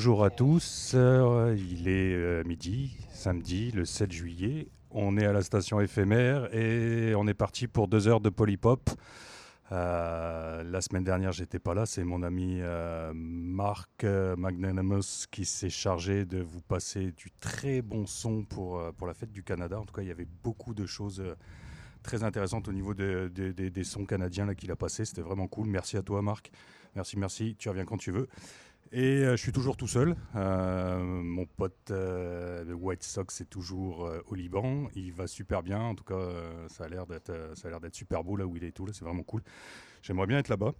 Bonjour à tous, euh, il est euh, midi, samedi, le 7 juillet. On est à la station éphémère et on est parti pour deux heures de polypop. Euh, la semaine dernière, j'étais pas là. C'est mon ami Marc Magnanimous qui s'est chargé de vous passer du très bon son pour, pour la fête du Canada. En tout cas, il y avait beaucoup de choses très intéressantes au niveau des sons canadiens qu'il a passé. C'était vraiment cool. Merci à toi, Marc. Merci, merci. Tu reviens quand tu veux. Et euh, je suis toujours tout seul. Euh, mon pote euh, de White Sox est toujours au Liban. Il va super bien. En tout cas, ça a l'air d'être, super beau là où il est tout. Là, c'est vraiment cool. J'aimerais bien être là-bas.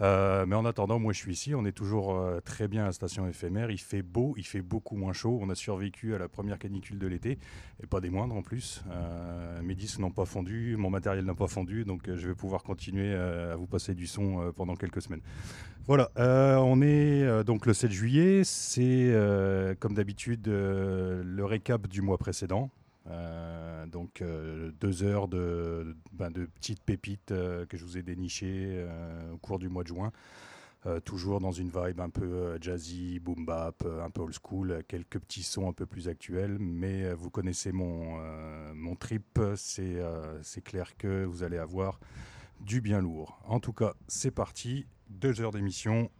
Euh, mais en attendant, moi je suis ici, on est toujours euh, très bien à la station éphémère, il fait beau, il fait beaucoup moins chaud, on a survécu à la première canicule de l'été, et pas des moindres en plus. Euh, mes disques n'ont pas fondu, mon matériel n'a pas fondu, donc je vais pouvoir continuer à vous passer du son pendant quelques semaines. Voilà, on est donc le 7 juillet, c'est comme d'habitude le récap du mois précédent. Euh, donc euh, deux heures de, ben, petites pépites euh, que je vous ai dénichées au cours du mois de juin. toujours dans une vibe un peu jazzy, boom bap, un peu old school, quelques petits sons un peu plus actuels, mais vous connaissez mon, mon trip, c'est clair que vous allez avoir du bien lourd. En tout cas, c'est parti, deux heures d'émission,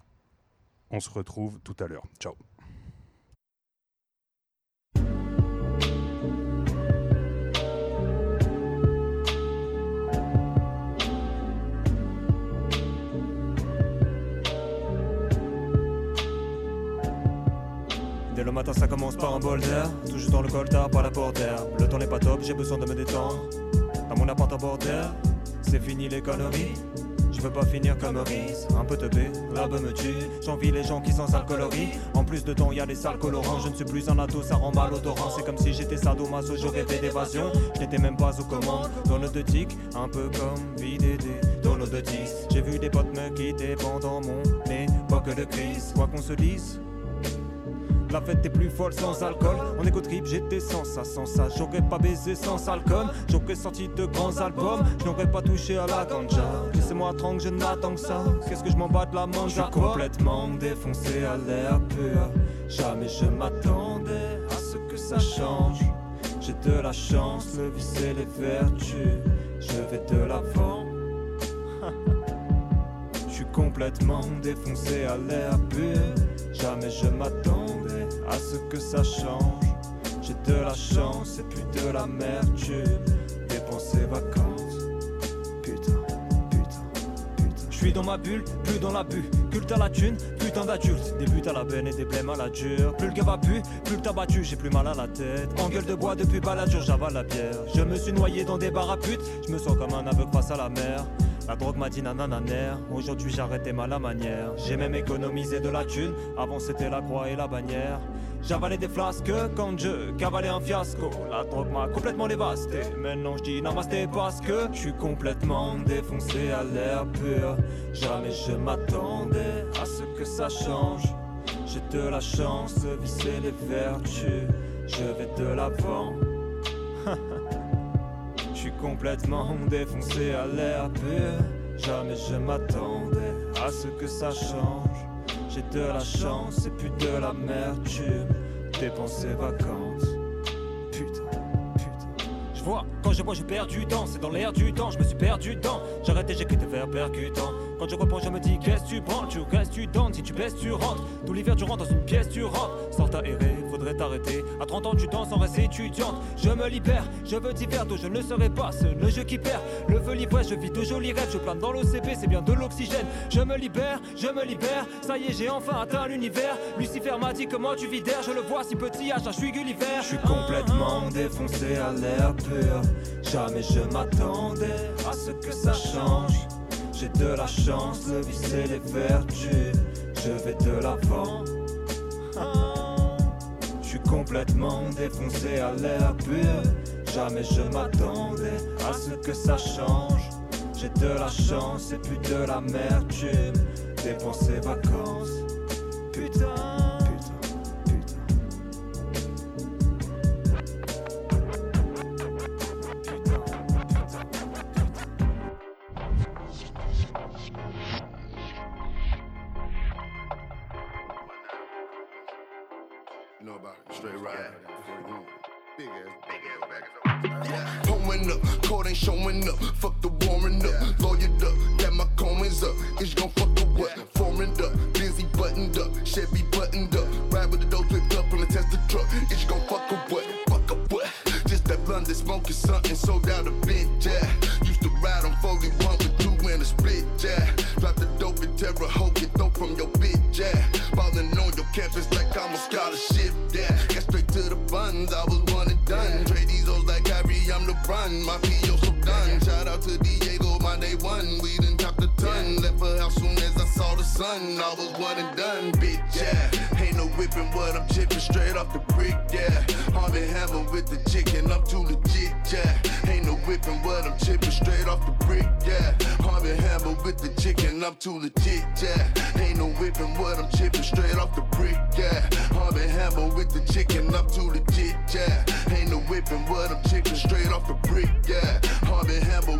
on se retrouve tout à l'heure. Ciao le matin ça commence par un bol d'air Toujours dans le coltard par la d'air Le temps n'est pas top, j'ai besoin de me détendre Dans mon appart à bord C'est fini les conneries je veux pas finir comme Maurice, un peu teubé, la me tue. J'envie les gens qui sont sales coloris. En plus de temps, y a les sales colorants. Je ne suis plus un ado, ça rend mal odorant. C'est comme si j'étais sadomaso, je rêvais d'évasion. Je n'étais même pas aux commandes. Dans le tic, un peu comme VDD. Dans le j'ai vu des potes me quitter pendant mon époque de crise. Quoi qu'on se dise, la fête est plus folle sans alcool. On écoute trip, j'étais sans ça, sans ça. J'aurais pas baisé sans alcool. J'aurais sorti de grands albums. Je n'aurais pas touché à la ganja. Laissez-moi tranquille, je n'attends que ça. Qu'est-ce que je m'en bats de la manja Je suis complètement défoncé à l'air pur. Jamais je m'attendais à ce que ça change. J'ai de la chance, le vice et les vertus. Je vais de l'avant. Je suis complètement défoncé à l'air pur. Jamais je m'attendais à ce que ça change. J'ai de la chance et plus de la l'amertume. Dépenser vacances. Putain, putain, putain. Je suis dans ma bulle, plus dans la bulle. Culte à la thune, putain d'adulte. Des buts à la peine et des blèmes à la dure. Plus le gars va plus, plus le tabac j'ai plus mal à la tête. En gueule de bois depuis baladure, j'avale la bière. Je me suis noyé dans des bars à pute. Je me sens comme un aveugle face à la mer. La drogue m'a dit nanananer, aujourd'hui j'arrêtais mal la manière. J'ai même économisé de la thune, avant c'était la croix et la bannière. J'avalais des flasques quand je cavalais un fiasco. La drogue m'a complètement dévasté. Maintenant je dis namasté parce que je suis complètement défoncé à l'air pur. Jamais je m'attendais à ce que ça change. J'ai de la chance visser les vertus. Je vais de l'avant. complètement défoncé à l'air pur. Jamais je m'attendais à ce que ça change. J'ai de la chance et plus de l'amertume. Dépenser vacances. Putain, putain. Je vois, quand je vois, je perds du temps. C'est dans l'air du temps, je me suis perdu dedans. J'arrête et j'écris des vers percutants. Quand je reprends, je me dis qu'est-ce tu prends, tu restes, tu donnes. Si tu baisses, tu rentres. Tout l'hiver, tu rentres dans une pièce, tu rentres. Sors ta d'être arrêté. À 30 ans, tu danses en reste étudiante. Je me libère, je veux divers, je ne serai pas seul. Le jeu qui perd, le feu livré, je vis de jolis rêves. Je plane dans l'OCP, c'est bien de l'oxygène. Je me libère, je me libère. Ça y est, j'ai enfin atteint l'univers. Lucifer m'a dit que moi tu vis d'air? Je le vois si petit, âge, je suis Gulliver. Je suis complètement défoncé à l'air pur. Jamais je m'attendais à ce que ça change. J'ai de la chance, le vice et les vertus. Je vais de l'avant. Complètement défoncé à l'air pur. Jamais je m'attendais à ce que ça change. J'ai de la chance et plus de l'amertume. Dépenser vacances. Putain. Straight ride. Big ass, big ass back. Yeah. Pulling up, court ain't showing up. Fuck the warming up, yeah. lawyered up. Got my coins up. It's gon' fuck the what? Yeah. Foreign up, busy buttoned up, Chevy buttoned up. Ride with the dope flipped up on the Tesla truck. It's gon' fuck the what? Fuck a what? Just that blunt London smoking something sold out a bit, yeah. Used to ride on 41 with two in a split, yeah. Drop the dope in terror, hope you throw from your bitch, yeah. Ballin' on your campus like I'm a done. My P.O. so done. Shout out to Diego, my day one. We done topped the ton. Left her house soon of a sudden I was one and done, bitch, yeah. Ain't no whipping what I'm chipping straight off the brick, yeah. Harvey Hammer with the chicken, I'm too legit, yeah. Ain't no whipping what I'm chipping straight off the brick, yeah. Harvey Hammer with the chicken, I'm too legit, yeah. Ain't no whipping what I'm chipping straight off the brick, yeah. Harvey Hammer with the chicken, I'm too legit, yeah. Ain't no whipping what I'm chipping straight off the brick, yeah. Harvey Hammer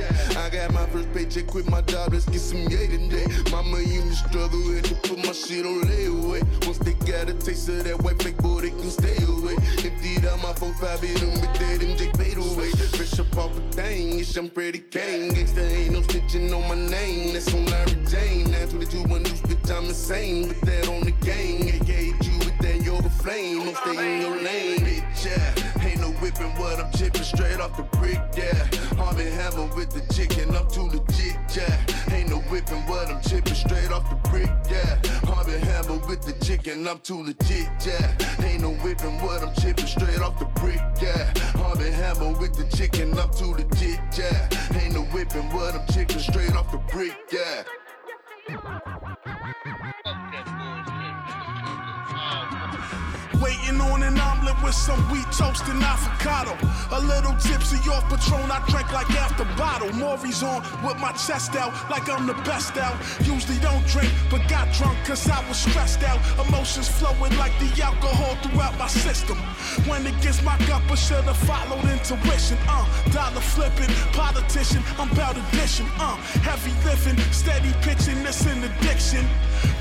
I got my first paycheck, quit my job, let's get some yay today. Mama used to struggle, had to put my shit on layaway. Once they got a taste of that white fake boy, they can stay away. Emptied out my 4-5, hit them with that MJ fade away. Fresh up off a thing, it's I'm pretty Kane. Gangsta ain't no stitching on my name, that's on Larry Jane. Now 22 one news, bitch, I'm insane. Put that on the gang, aka you with that yoga flame. Don't stay in your lane, bitch, yeah. Ain't no whipping what I'm chipping straight off the brick, yeah. And hammer with the chicken, I'm too legit, yeah. Ain't no whipping what I'm chipping straight off the brick, yeah. And hammer with the chicken, I'm too legit, yeah. Ain't no whipping what I'm chipping straight off the brick, yeah. And hammer with the chicken, I'm too legit, yeah. Ain't no whipping what I'm chipping straight off the brick, yeah. On an omelet with some wheat toast and avocado. A little tipsy off Patron, I drank like after bottle. Maury's on with my chest out, like I'm the best out. Usually don't drink, but got drunk cause I was stressed out. Emotions flowing like the alcohol throughout my system. When it gets my gut, I should've followed intuition. Uh, dollar flipping, politician, I'm about addition. Uh, heavy living, steady pitching, this an addiction.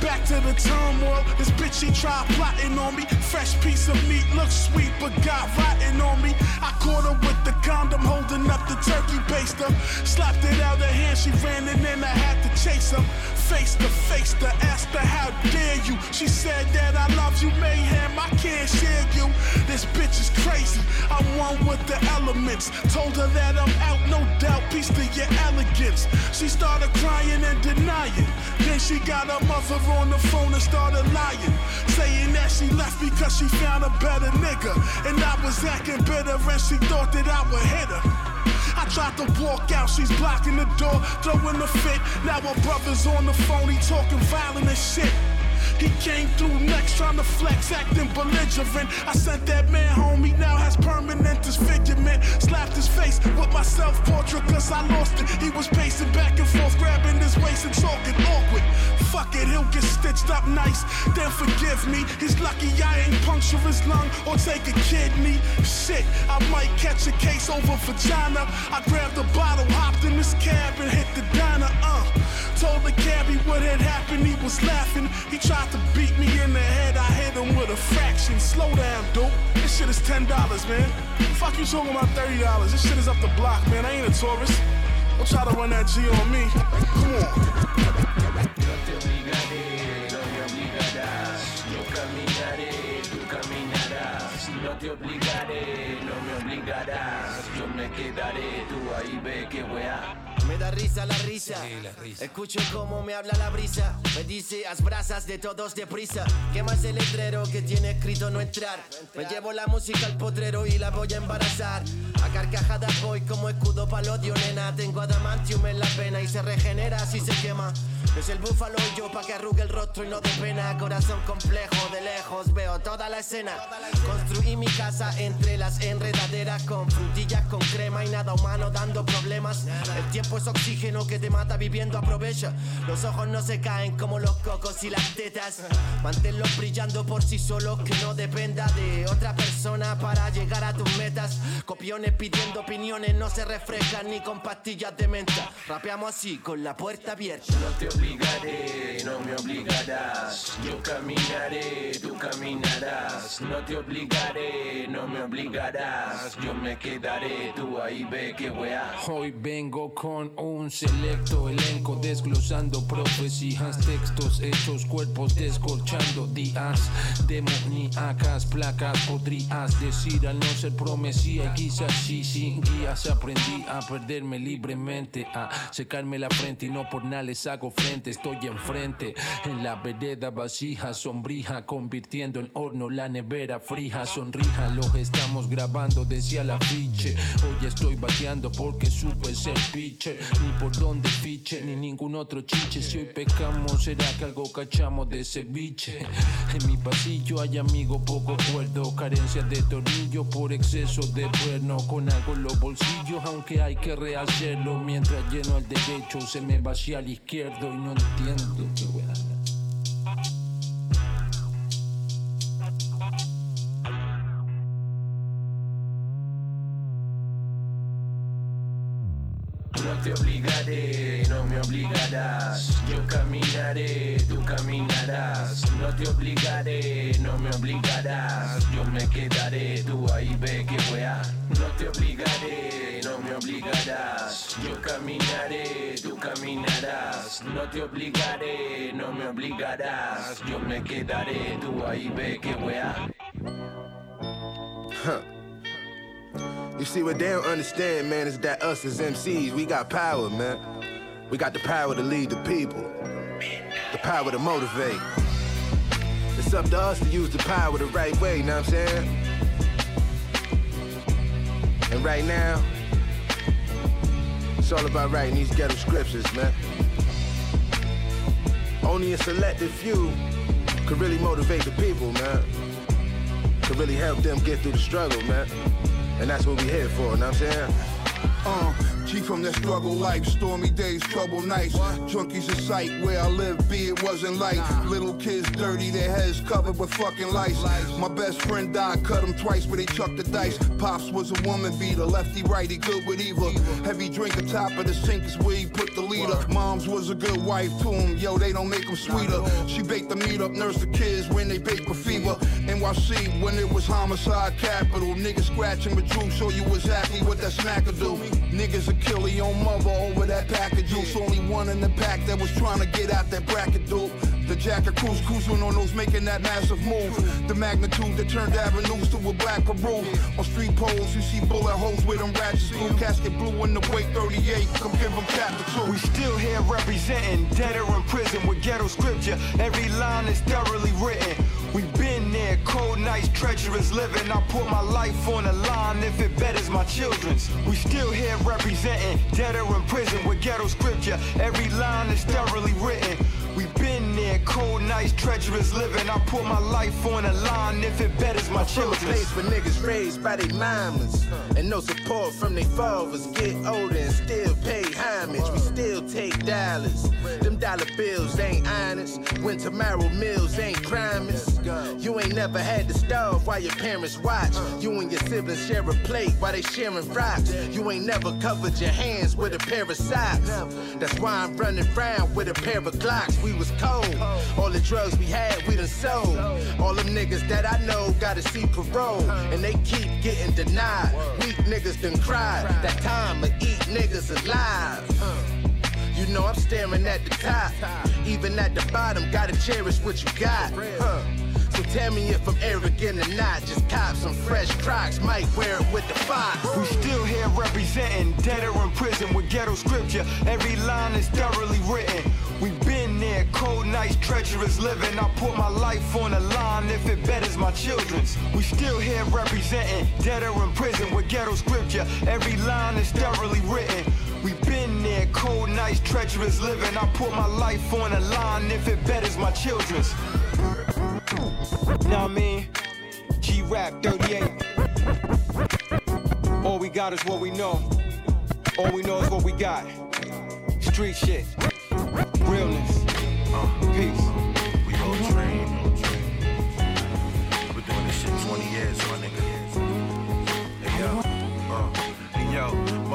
Back to the turmoil, this bitch she tried plotting on me. Fresh piece of meat looks sweet, but got rotten on me. I caught her with the condom, holding up the turkey baster. Slapped it out of hand, she ran and then I had to chase her. Face to face to ask her, how dare you? She said that I love you, mayhem, I can't share you. This bitch is crazy, I'm one with the elements. Told her that I'm out, no doubt, peace to your elegance. She started crying and denying. Then she got her mother on the phone and started lying. Saying that she left because she found a better nigga. And I was acting bitter and she thought that I would hit her. I tried to walk out, she's blocking the door, throwing a fit. Now her brother's on the phone, he talking violent as shit. He came through next, trying to flex, acting belligerent. I sent that man home, he now has permanent disfigurement. Slapped his face with my self portrait, cause I lost it. He was pacing back and forth, grabbing his waist and talking awkward. Fuck it, he'll get stitched up nice, then forgive me. He's lucky I ain't puncture his lung or take a kidney. Shit, I might catch a case over vagina. I grabbed a bottle, hopped in this cab, and hit the diner. Uh, told the cabbie what had happened, he was laughing. He tried to beat me in the head, I hit him with a fraction. Slow down, dude. This shit is $10, man. Fuck you talking about $30. This shit is up the block, man. I ain't a tourist. Don't try to run that G on me. Come on. Te obligaré, no me obligarás. Yo me quedaré, tú ahí ve que weá. Me da risa la risa. Escucho cómo me habla la brisa. Me dice, haz brasas de todos deprisa. Quemas el letrero que tiene escrito no entrar. Me llevo la música al potrero y la voy a embarazar. A carcajadas voy como escudo palodio, nena. Tengo adamantium en la pena y se regenera si se quema. Es el búfalo y yo pa' que arrugue el rostro y no de pena. Corazón complejo, de lejos veo toda la escena. Construí mi casa entre las enredaderas con frutillas, con crema y nada humano dando problemas. El tiempo es oxígeno que te mata viviendo, aprovecha. Los ojos no se caen como los cocos y las tetas. Manténlos brillando por sí solos, que no dependa de otra persona para llegar a tus metas. Copiones pidiendo opiniones no se refrescan ni con pastillas de menta. Rapeamos así, con la puerta abierta. No te obligaré, no me obligarás. Yo caminaré, tú caminarás. No te obligaré, no me obligarás. Yo me quedaré, tú ahí ve que weá. Hoy vengo con un selecto elenco desglosando profecías, textos hechos, cuerpos descorchando días demoníacas, placas podrías decir al no ser promesía quizás sí sin guías aprendí a perderme libremente a secarme la frente y no por nada les hago frente estoy enfrente en la vereda vasija sombrija convirtiendo en horno la nevera frija sonrija lo estamos grabando decía la fiche hoy estoy bateando porque supe ser pitcher ni por donde fiche ni ningún otro chiche. Si hoy pecamos será que algo cachamos de ceviche en mi pasillo hay amigo poco cuerdo carencia de tornillo por exceso de cuerno. Con algo en los bolsillos aunque hay que rehacerlo. Mientras lleno el derecho se me vacía al izquierdo y no entiendo qué no me obligarás. Yo caminaré, tú caminarás. No te obligaré, no me obligarás. Yo me quedaré, tú ahí ve que weá. No te obligaré, no me obligarás. Yo caminaré, tú caminarás. No te obligaré, no me obligarás. Yo me quedaré, tú ahí ve que weá. You see, what they don't understand, man, is that us as MCs, we got power, man. We got the power to lead the people, the power to motivate. It's up to us to use the power the right way, you know what I'm saying? And right now, it's all about writing these ghetto scriptures, man. Only a selected few could really motivate the people, man. Could really help them get through the struggle, man. And that's what we here for, you know what I'm saying? Uh, G from that struggle life, stormy days, trouble nights. Junkies in sight, where I live, be it wasn't light. Little kids dirty, their heads covered with fucking lice. My best friend died, cut him twice, but they chucked the dice. Pops was a woman beater, lefty righty, good with either. Heavy drinker, top of the sink is where he put the leader. Mom's was a good wife to him, yo, they don't make them sweeter. She baked the meat up, nursed the kids when they baked with fever. NYC, when it was homicide capital. Niggas scratching with Drew, show you exactly what that snacker do. Niggas kill your own mother over that pack of juice. Only one in the pack that was trying to get out that bracket, dude. The Jack of cruise cruising on those making that massive move. The magnitude that turned avenues to a black Peru. On street poles, you see bullet holes with them ratchets through. Casket blue in the weight 38. Come give them two. We still here representing dead or in prison with ghetto scripture. Every line is thoroughly written. We've been there, cold nights, treacherous living. I put my life on the line if it betters my children's. We still here representing dead or in prison with ghetto scripture. Every line is thoroughly written. We've been there, cold nights, treacherous living. I put my life on the line if it betters my children's. Place for niggas raised by their mamas and no support from their fathers. Get older and still pay homage. We still take dollars. Them dollar bills ain't honest. When tomorrow meals ain't promised. You ain't never had to starve while your parents watch. You and your siblings share a plate while they sharing rocks. You ain't never covered your hands with a pair of socks. That's why I'm running around with a pair of Glocks. We was cold. All the drugs we had, we done sold. All them niggas that I know gotta see parole, and they keep getting denied. Weak niggas done cried. That time to eat niggas alive. You know I'm staring at the top. Even at the bottom, gotta cherish what you got. So tell me if I'm arrogant or not. Just cop some fresh crocs, might wear it with the fox. We still here representing, dead or in prison with ghetto scripture. Every line is thoroughly written. We've been cold nights, treacherous living. I put my life on the line if it betters my children's. We still here representing, dead or in prison with ghetto scripture. Every line is thoroughly written. We been there, cold nights, treacherous living. I put my life on the line if it betters my children's. Now I mean, G Rap 38. All we got is what we know. All we know is what we got. Street shit. Realness.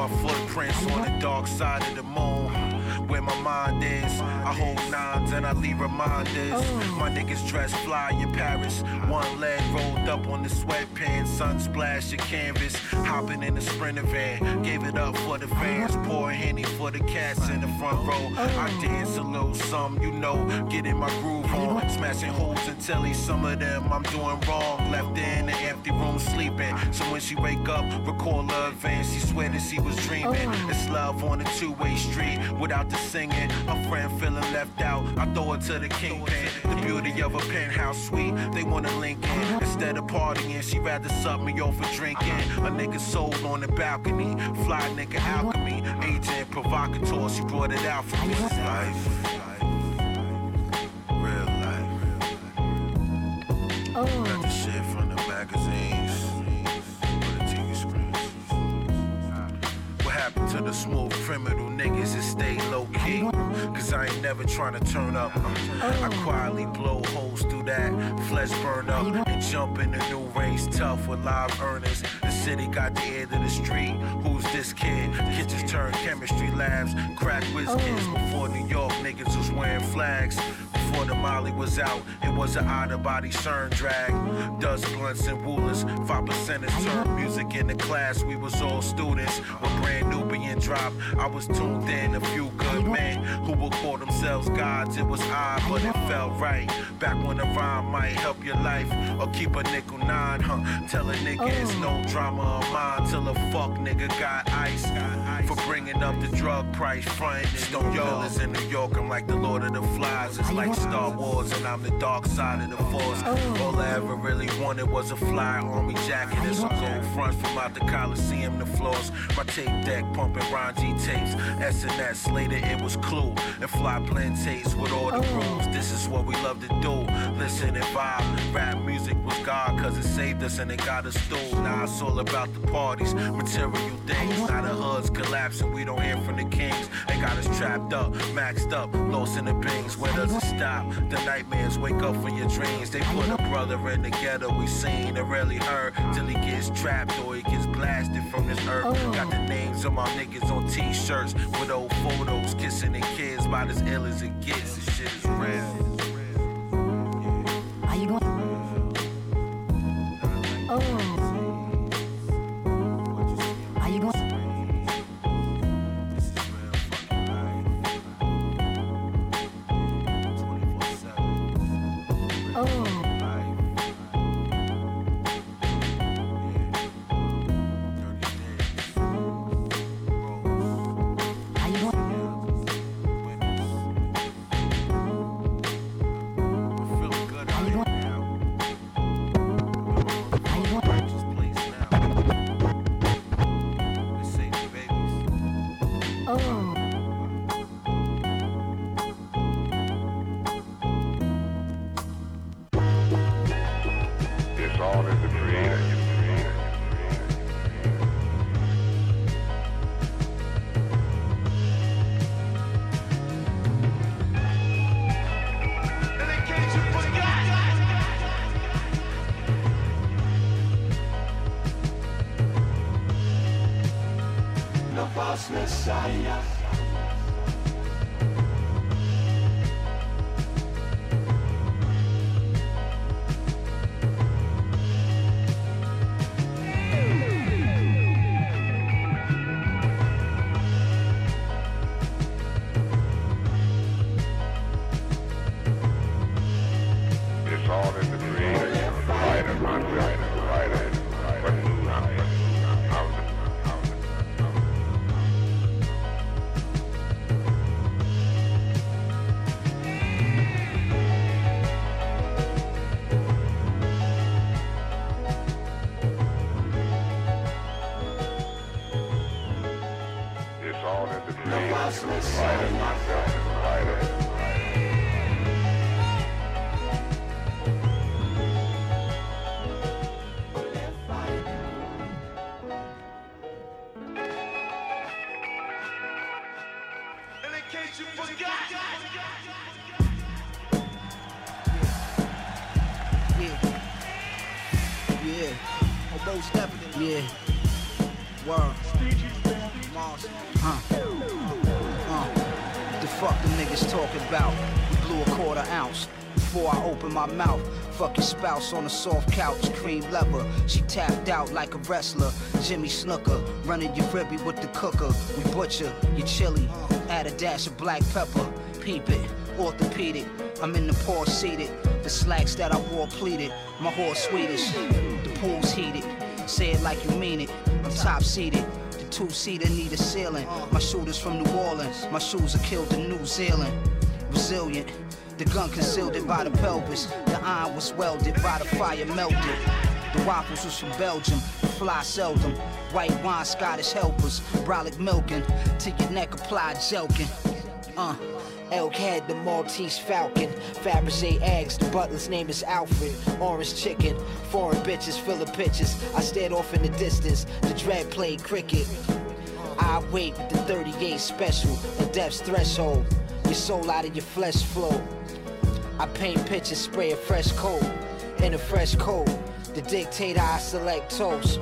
My footprints on the dark side of the moon. Where my mind is, I hold nines and I leave reminders. My niggas dress fly in Paris. One leg rolled up on the sweatpants, sun splash your canvas. Hopping in the sprinter van, gave it up for the fans. Pouring henny for the cats in the front row. I dance a little something, you know, getting my groove on. Smashing holes in telly, some of them I'm doing wrong. Left her in the empty room sleeping. So when she wake up, recall her advance. She swear that she was dreaming. It's love on a two-way street without the singing. A friend feeling left out. I throw it to the kingpin. The beauty of a penthouse suite. They wanna link in. Instead of partying, she rather suck me off for drinking. A nigga sold on the balcony. Fly nigga alchemy. Agent provocateur. She brought it out for me. Life. Real life. Oh. Got the shit from the magazines. Happened to the smooth criminal niggas that stay low key? Cause I ain't never trying to turn up. I quietly blow holes through that, flesh burn up, and jump in the new range tough with live earners. The city got the end of the street. Who's this kid? Kitchens turn chemistry labs, crack whiz kids before New York niggas was wearing flags. Before the Molly was out, it was an out of body CERN drag. Dust blunts and woolers, five percenters turn music in the class. We was all students when brand new being dropped. I was tuned in, a few good men who would call themselves gods. It was odd, but it felt right. Back when the rhyme might help your life or keep a nickel nine, huh? Tell a nigga it's no oh. drama of mine till a fuck nigga got ice. For bringing up the drug price, frontin' Stone Villas in New York. I'm like the Lord of the Flies. It's like Star Wars, and I'm the dark side of the force. All I ever really wanted was a fly army jacket and some gold fronts from out the Coliseum to floors. My tape deck pumping Ron G tapes. SNS later it was Clue and fly blend tapes with all the rules. This is what we love to do. Listen and vibe. Rap music was God cause it saved us and it got us through. Now it's all about the parties, material things. Now the hood's collapsing, we don't hear from the kings. They got us trapped up, maxed up, lost in the bings. Where does it stop? The nightmares wake up from your dreams. They put a brother in the ghetto we seen and rarely heard till he gets trapped or he gets blasted from this earth. Oh. Got the names of my niggas on t-shirts with old photos, kissing their kids about as ill as it gets. This shit is real. Are you going? Oh. On a soft couch, cream leather. She tapped out like a wrestler. Jimmy Snuka, running your ribby with the cooker. We butcher your chili, add a dash of black pepper. Peep it, orthopedic. I'm in the poor seated. The slacks that I wore pleated. My horse Swedish. The pool's heated. Say it like you mean it. I'm top seated. The two seater need a ceiling. My shooters from New Orleans. My shoes are killed in New Zealand. Resilient. The gun concealed it by the pelvis. The iron was welded by the fire melted. The waffles was from Belgium, the fly seldom. White wine, Scottish helpers, brolic milking, to your neck applied jelking. Uh. Elk head, the Maltese Falcon. Fabergé eggs, the butler's name is Alfred. Orange chicken, foreign bitches, full of pitches. I stared off in the distance, the dread played cricket. I wait with the 38 special, the depth's threshold. Your soul out of your flesh flow. I paint pictures, spray a fresh coat. In a fresh coat, the dictator I select toast.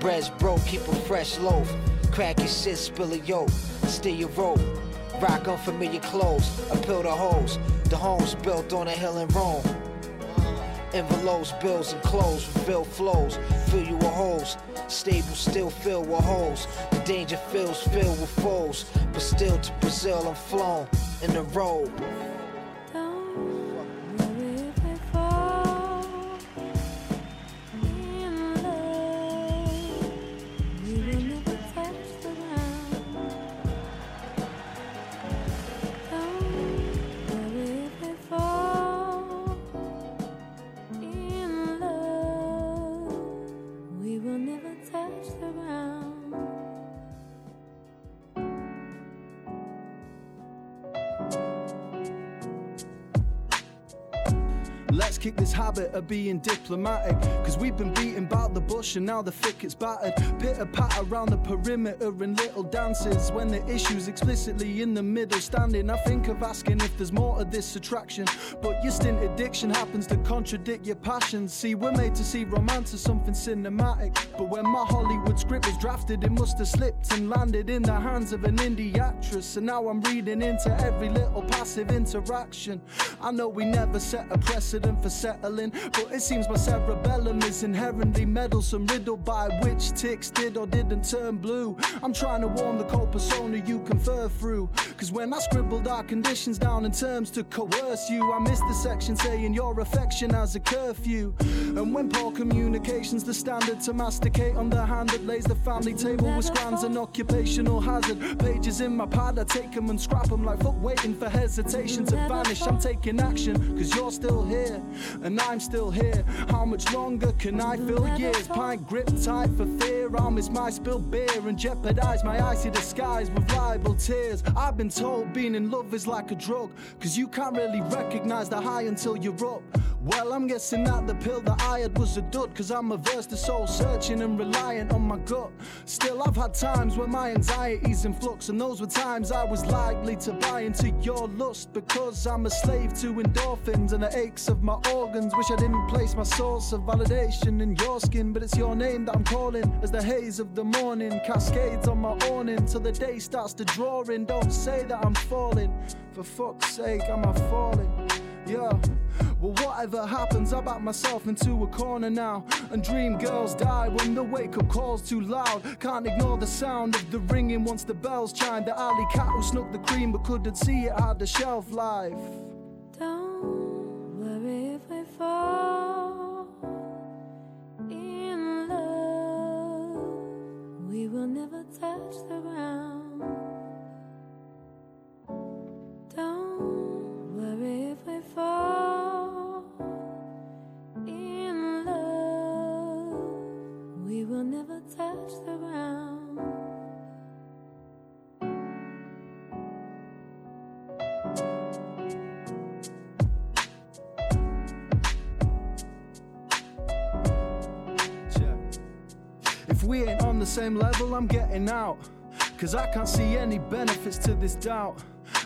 Bread's broke, keep a fresh loaf. Crack your shit, spill a yolk. Steal your rope. Rock unfamiliar clothes, appeal the hoes. The home's built on a hill in Rome. Envelopes, bills, and clothes, reveal flows. Fill you with holes. Stable still filled with holes. The danger feels filled with foes. But still to Brazil I'm flown in the road. Kick this habit of being diplomatic. Cause we've been beating about the bush and now the thicket's battered. Pitter pat around the perimeter in little dances. When the issue's explicitly in the middle standing, I think of asking if there's more to this attraction. But your stint addiction happens to contradict your passions. See, we're made to see romance as something cinematic. But when my Hollywood script was drafted, it must have slipped and landed in the hands of an indie actress. And now I'm reading into every little passive interaction. I know we never set a precedent for settling. But it seems my cerebellum is inherently meddlesome, riddled by which ticks did or didn't turn blue. I'm trying to warm the cold persona you confer through. Cause when I scribbled our conditions down in terms to coerce you, I missed the section saying your affection has a curfew. And when poor communication's the standard to masticate on the hand that lays the family table with scrams and occupational hazard. Pages in my pad, I take them and scrap them like foot waiting for hesitation to vanish. I'm taking action, cause you're still here and I'm still here. How much longer can I fill years? Pint grip tight for fear. I'll miss my spilled beer and jeopardize my icy disguise with liable tears. I've been told being in love is like a drug, cause you can't really recognize the high until you're up. Well, I'm guessing that the pill that I had was a dud, cause I'm averse to soul searching and reliant on my gut. Still, I've had times where my anxiety's in flux, and those were times I was likely to buy into your lust because I'm a slave to endorphins and the aches of my organs. Wish I didn't place my source of validation in your skin, but it's your name that I'm calling as the haze of the morning cascades on my awning till the day starts to draw in. Don't say that I'm falling, for fuck's sake, am I falling? Yeah. Well, whatever happens, I back myself into a corner now. And dream girls die when the wake up call's too loud. Can't ignore the sound of the ringing once the bells chime. The alley cat who snuck the cream but couldn't see it had a shelf life. Don't worry if we fall in love, we will never touch the ground. The same level, I'm getting out. Cause I can't see any benefits to this doubt.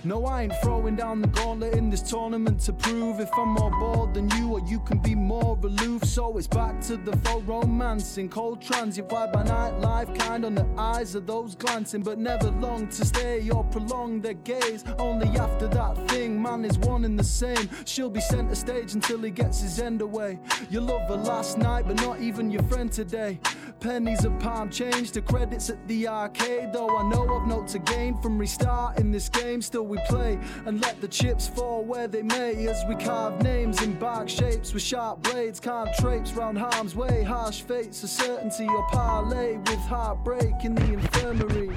No, I ain't throwing down the gauntlet in this tournament to prove if I'm more bored than you or you can be more aloof. So it's back to the faux romance in cold. You vibe by night life, kind on the eyes of those glancing, but never long to stay or prolong their gaze. Only after that thing, man is one and the same. She'll be center stage until he gets his end away. You love her last night, but not even your friend today. Pennies of palm change to credits at the arcade. Though I know I've note to gain from restarting this game, still we play and let the chips fall where they may. As we carve names in bark shapes with sharp blades, can't traipse round harm's way. Harsh fates, a certainty or parlay with heartbreak in the infirmary.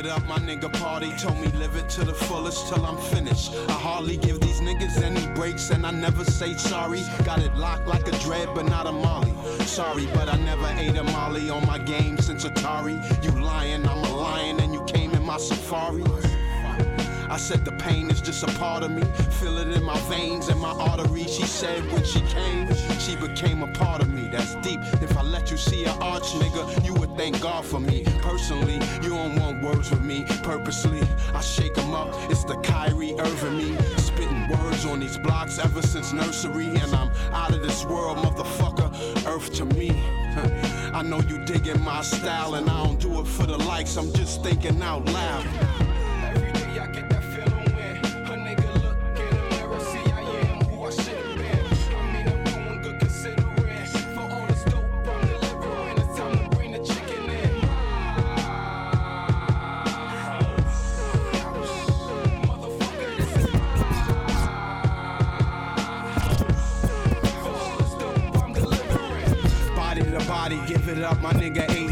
It up, my nigga party. Told me live it to the fullest till I'm finished. I hardly give these niggas any breaks and I never say sorry. Got it locked like a dread, but not a molly. Sorry, but I never ate a molly on my game since Atari. You lying, I'm a lion, and you came in my safari. I said the pain is just a part of me. Feel it in my veins and my arteries. She said when she came, she became a part of me. That's deep. If I let you see an arch, nigga, you would thank God for me. Personally, you don't want words with me. Purposely, I shake 'em up. It's the Kyrie Irving me. Spitting words on these blocks ever since nursery. And I'm out of this world, motherfucker. Earth to me. I know you digging my style, and I don't do it for the likes. I'm just thinking out loud. It up, my nigga 80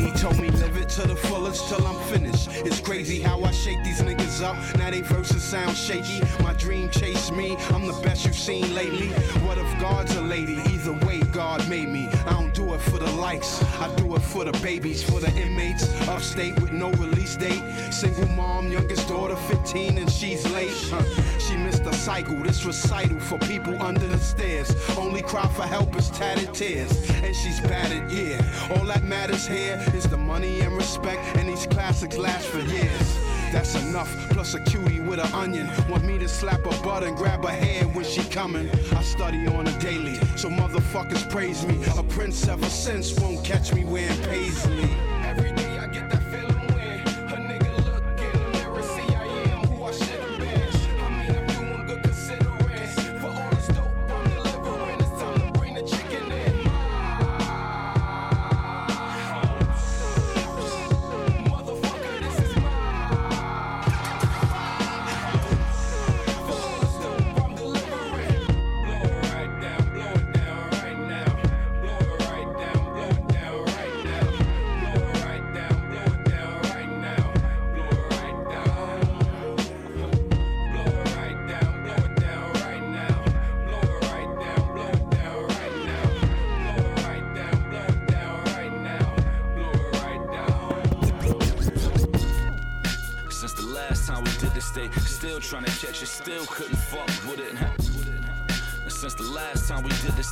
to the fullest till I'm finished. It's crazy how I shake these niggas up. Now they verses sound shaky. My dream chased me. I'm the best you've seen lately. What if God's a lady? Either way, God made me. I don't do it for the likes. I do it for the babies, for the inmates. Upstate with no release date. Single mom, youngest daughter 15 and she's late. Huh. She missed the cycle. This recital for people under the stairs. Only cry for help is tatted tears. And she's battered, yeah. All that matters here is the money and respect. And these classics last for years. That's enough, plus a cutie with an onion. Want me to slap her butt and grab her hair when she coming. I study on a daily, so motherfuckers praise me. A prince ever since won't catch me wearing paisley.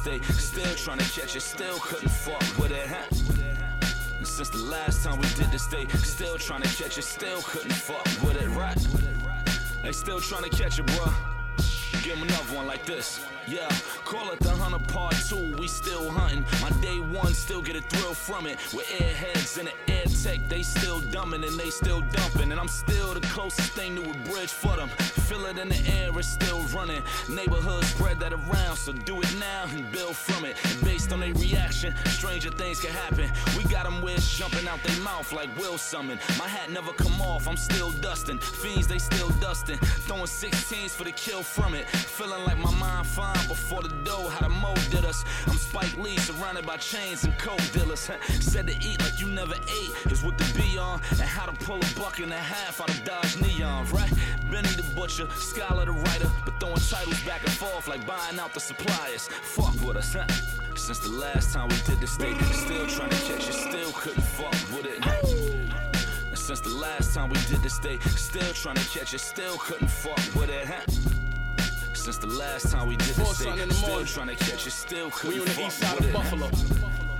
Still trying to catch it, still couldn't fuck with it. And since the last time we did this, they still trying to catch it, still couldn't fuck with it. Right? They still trying to catch it, bruh. Give 'em another one like this. Yeah, call it the hunter part two. We still hunting. My day one still get a thrill from it. With airheads and the air tech, they still dumbing and they still dumping. And I'm still the closest thing to a bridge for them. Feel it in the air, it's still running. Neighborhood spread that around, so do it now and build from it. And based on their reaction, stranger things can happen. We got them wish jumping out their mouth like Will Summon. My hat never come off, I'm still dusting. Fiends, they still dusting. Throwing 16s for the kill from it. Feeling like my mind fine before the dough, how the mo did us. I'm Spike Lee, surrounded by chains and coke dealers. Said to eat like you never ate is what to be on. And how to pull a buck and a half out of Dodge Neon, right? Benny the butcher, scholar the writer, but throwing titles back and forth like buying out the suppliers. Fuck with us, huh? Since the last time we did this, they still trying to catch you, still couldn't fuck with it. And since the last time we did this, they still trying to catch you, still couldn't fuck with it, huh? Since the last time we did this, something they in the still trying to catch you, still We couldn't on the east side of it. Buffalo.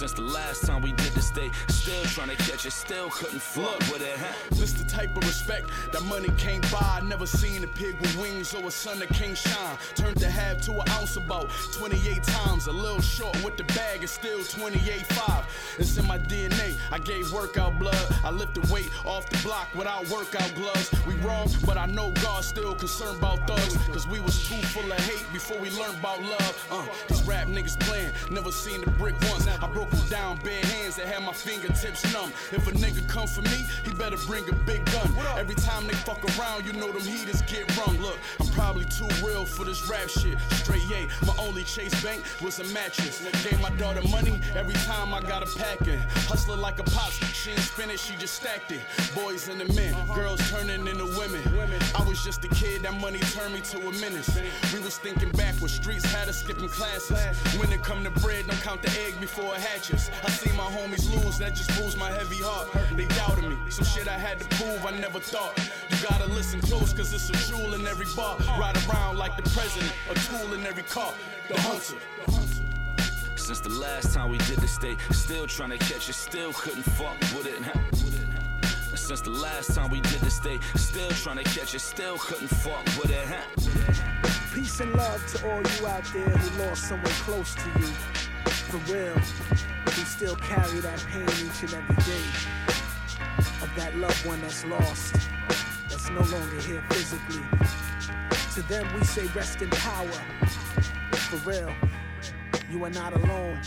Since the last time we did this, they still trying to catch you, still couldn't fuck with it, huh? This the type of respect that money can't buy. Never seen a pig with wings or a sun that can't shine. Turned the half to an ounce about 28 times. A little short with the bag is still 28.5. It's in my DNA. I gave workout blood. I lifted weight off the block without workout gloves. We wrong, but I know God's still concerned about thugs. Cause we was too full of hate before we learned about love. Uh, these rap niggas playing. Never seen the brick once. I broke down bare hands that had my fingertips numb. If a nigga come for me, he better bring a big gun. Every time they fuck around, you know them heaters get rung. Look, I'm probably too real for this rap shit. Straight yay, my only chase bank was a mattress. Gave my daughter money every time I got a packing. Hustler like a pops, she ain't spin it, she just stacked it. Boys and the men, girls turning into women. I was just a kid, that money turned me to a menace. We was thinking backwards, streets had us skipping classes. When it come to bread, don't count the egg before it hatches. I see my homies lose, that just bruised my heavy heart. They doubted me, some shit I had to prove, I never thought. You gotta listen close, cause it's a jewel in every bar. Ride around like the president, a tool in every car. The hunter. Since the last time we did this, they still trying to catch you, still couldn't fuck with it. huh? Since the last time we did this, they still trying to catch you, still couldn't fuck with it. huh? Peace and love to all you out there who lost someone close to you. For real, but we still carry that pain each and every day of that loved one that's lost, that's no longer here physically. To them, we say rest in power. For real, you are not alone.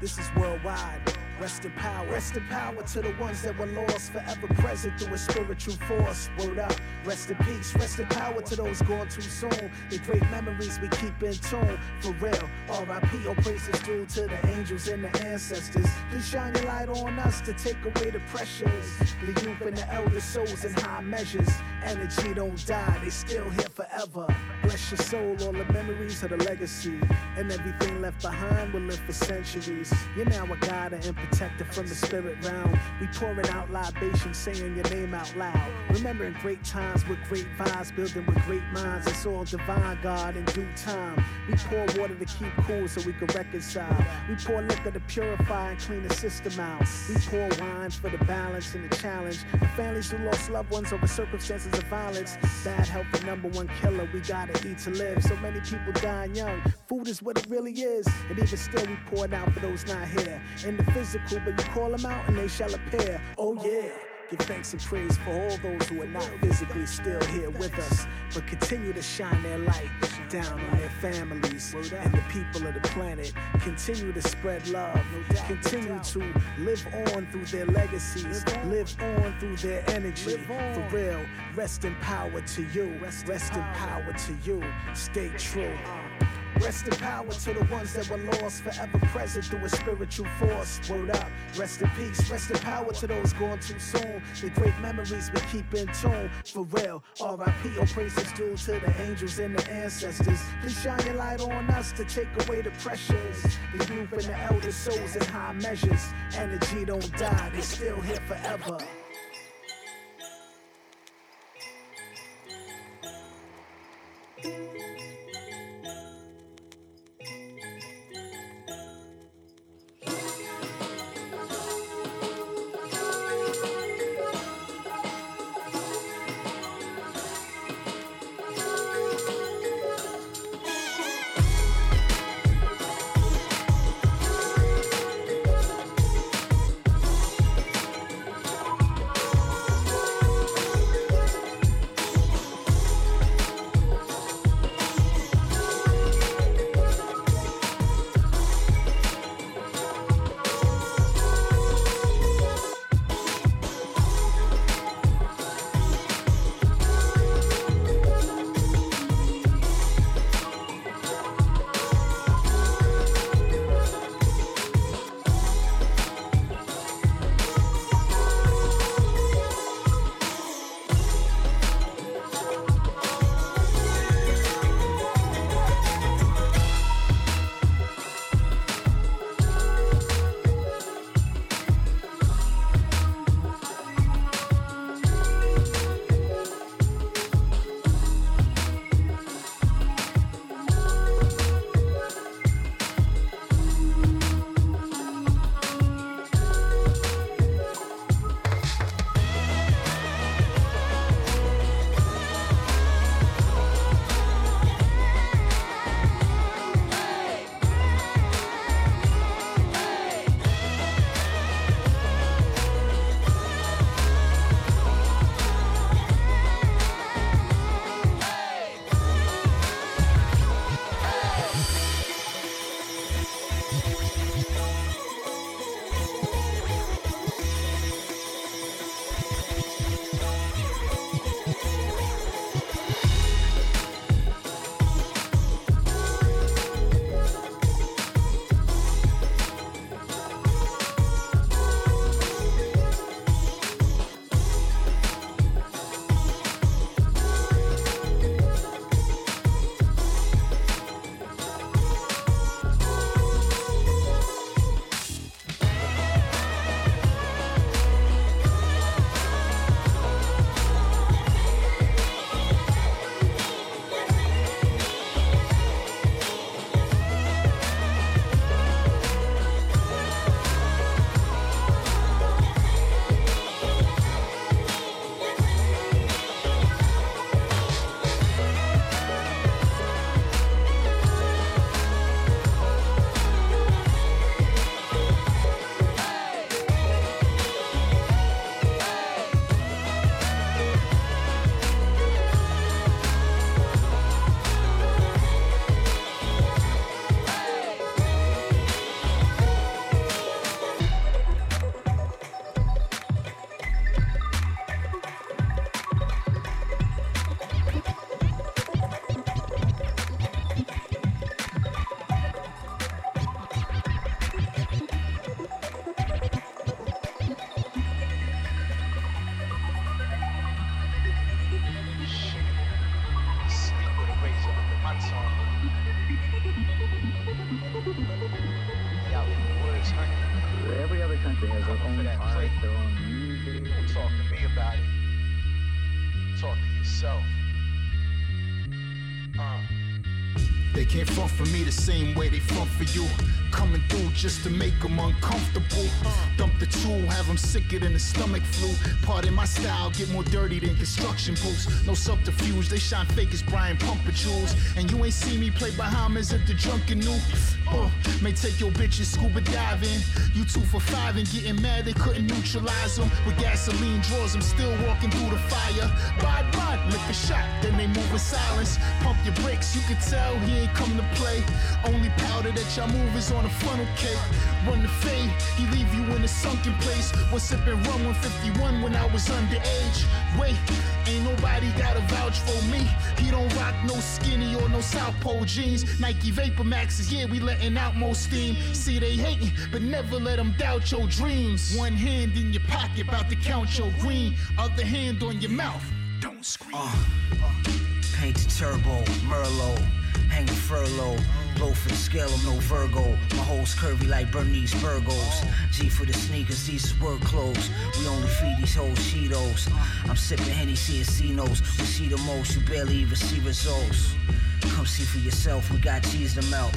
This is worldwide. Rest in power. Rest in power to the ones that were lost, forever present through a spiritual force. Word up. Rest in peace. Rest in power to those gone too soon. The great memories we keep in tune. For real. R.I.P. Oh, praises due to the angels and the ancestors. Please shine your light on us to take away the pressures. The youth and the elder souls in high measures. Energy don't die, they still here forever. Bless your soul, all the memories of the legacy. And everything left behind will live for centuries. You're now a guide and protector from the spirit realm. We pouring out libations, saying your name out loud. Remembering great times with great vibes, building with great minds. It's all divine, God, in due time. We pour water to keep cool so we can reconcile. We pour liquor to purify and clean the system out. We pour wine for the balance and the challenge. The families who lost loved ones over circumstances of violence. Bad health, the number one killer. We gotta eat to live. So many people dying young. Food is what it really is. And even still, we pour it out for those not here. In the physical, but you call them out and they shall appear. Oh, yeah. Give thanks and praise for all those who are not physically still here with us, but continue to shine their light down on their families and the people of the planet. Continue to spread love. Continue to live on through their legacies. Live on through their energy. For real, rest in power to you. Rest in power to you. Stay true. Rest in power to the ones that were lost, forever present through a spiritual force. Word up, rest in peace, rest in power to those gone too soon. The great memories we keep in tune, for real. RIP, all praises due to the angels and the ancestors. Please shine your light on us to take away the pressures. The youth and the elder souls in high measures. Energy don't die, they still here forever. You. Coming through just to make them uncomfortable. Dump the tool, have them sicker than the stomach flu. Pardon my style, get more dirty than construction boots. No subterfuge, they shine fake as Brian Pumper jewels. And you ain't see me play behind Bahamas at the drunken new. Uh, may take your bitches scuba diving. You two for five and getting mad they couldn't neutralize them. With gasoline drawers, I'm still walking through the fire. Bye bye, lick a shot, then they move in silence. Pump your brakes, you can tell he ain't come to play. Only powder that y'all move is on a funnel cake. Run the fade, he leave you in a sunken place. Was sipping rum 151 when I was underage. Wait, ain't nobody gotta vouch for me. He don't rock no skinny or no South Pole jeans. Nike Vapor Maxes, yeah, we letting out more steam. See, they hating, but never let them doubt your dreams. One hand in your pocket, about to count your green. Other hand on your mouth. Don't scream. Uh, painted turbo, Merlot, hanging furlough. Blow for the scale, I'm no Virgo. My hoes curvy like Bernice Burgos. G for the sneakers, these is work clothes. We only feed these hoes Cheetos. I'm sipping Hennessy and C-Notes. We see the most, you barely even see results. Come see for yourself, we got cheese to melt.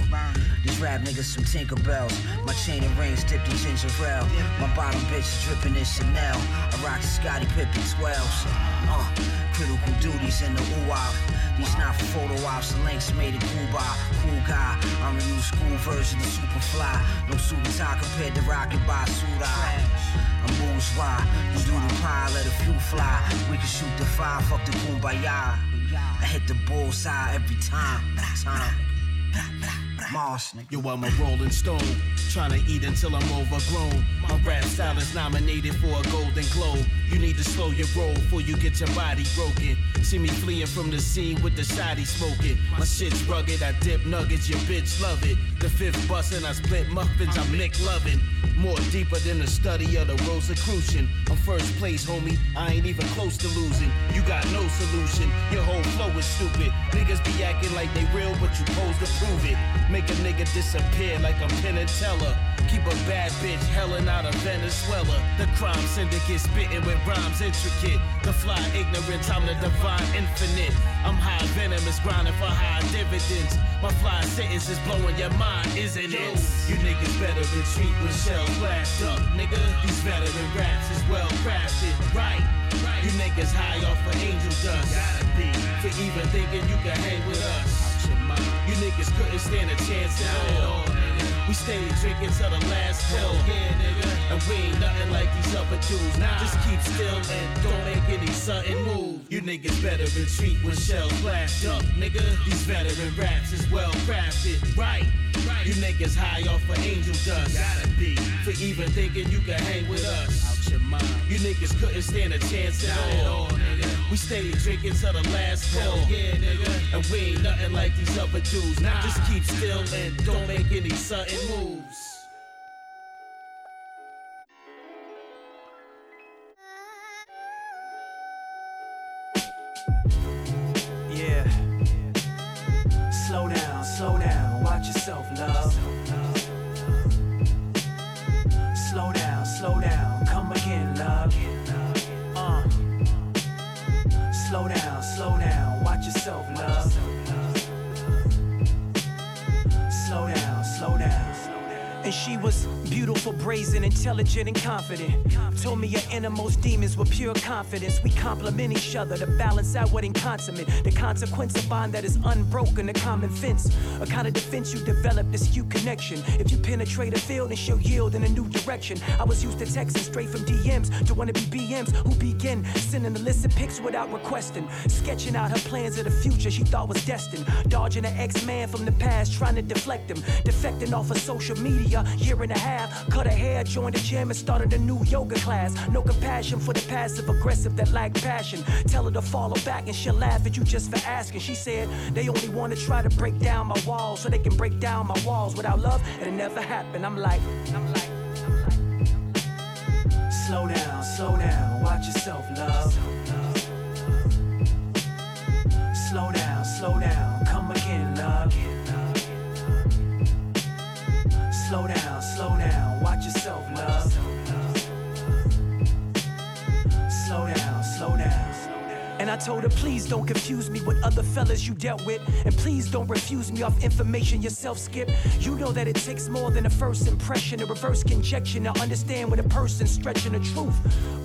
These rap niggas some Tinkerbells. My chain and rings dipped in ginger ale. My bottom bitch is dripping in Chanel. I rock the Scottie Pippen 12s. Uh, critical duties in the ooh These not for photo ops, the links made it cool by cool guy. I'm the new school version of Superfly. No suit and tie compared to rockin' by eye. I'm bourgeois, you do the pie, let a few fly. We can shoot the fire, fuck the kumbaya. I hit the bullseye every time. time. Nigga. Yo, I'm a rolling stone, trying to eat until I'm overgrown. My rap style is nominated for a Golden Globe. You need to slow your roll before you get your body broken. See me fleeing from the scene with the shotty smoking. My shit's rugged, I dip nuggets, your bitch love it. The fifth bustin', I split muffins, I'm Nick loving. More deeper than the study of the Rosicrucian. I'm first place, homie, I ain't even close to losing. You got no solution, your whole flow is stupid. Niggas be acting like they real, but you pose to prove it. Make a nigga disappear like I'm Penn and Teller. Keep a bad bitch hellin' out of Venezuela. The crime syndicate spittin' with rhymes intricate. The fly ignorance, I'm the divine infinite. I'm high venomous, grinding for high dividends. My fly sentence is blowing your mind, isn't it? You niggas better retreat with shells blast up, nigga. These veteran raps is well crafted, right? You niggas high off of angel dust. Gotta be for even thinking you can hang with us. You niggas couldn't stand a chance at all. We steady drinking till the last pill. And we ain't nothing like these other dudes. Nah. Just keep still and don't make any sudden move. You niggas better retreat when shells blast up, nigga. These veteran raps is well crafted, right? You niggas high off of angel dust. Gotta be for even thinking you can hang with us. Out your mind. You niggas couldn't stand a chance at all, nigga. We steady drinking till the last pill. Yeah, nigga. And we ain't nothing like these other dudes. Nah. Just keep still and don't make any sudden moves. Slow down, slow down, watch yourself, love. Slow down. And she was beautiful, brazen, intelligent, and confident. Told me your innermost demons were pure confidence. We complement each other to balance out what ain't consummate. The consequence of bond that is unbroken, a common fence. A kind of defense you develop, this cute connection. If you penetrate a field and she'll yield in a new direction. I was used to texting straight from DMs to wanna be BMs who begin sending illicit pics without requesting. Sketching out her plans of the future she thought was destined. Dodging an ex man from the past, trying to deflect him. Defecting off of social media, year and a half. Cut her hair, joined the gym, and started a new yoga class. No compassion for the passive aggressive that lack passion. Tell her to follow back and she'll laugh at you just for asking. She said they only want to try to break down my walls so they can break down my walls without love, and it never happened. I'm like, I'm like. Slow down, slow down, watch yourself, love. Slow down, slow down, Slow down, slow down, watch yourself, love. I told her, please don't confuse me with other fellas you dealt with. And please don't refuse me off information yourself skip. You know that it takes more than a first impression, a reverse conjecture to understand when a person's stretching the truth.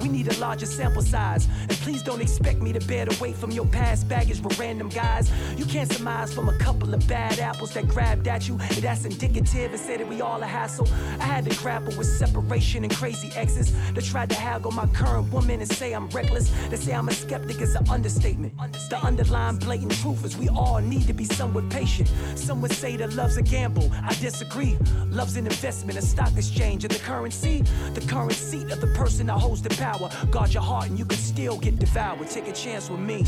We need a larger sample size. And please don't expect me to bear the weight from your past baggage with random guys. You can't surmise from a couple of bad apples that grabbed at you. And that's indicative and say that we all a hassle. I had to grapple with separation and crazy exes that tried to haggle my current woman and say I'm reckless. They say I'm a skeptic is an understatement. The underlying blatant truth is we all need to be somewhat patient. Some would say that love's a gamble. I disagree. Love's an investment, a stock exchange, and the currency, the current seat of the person that holds the power. Guard your heart and you can still get devoured. Take a chance with me.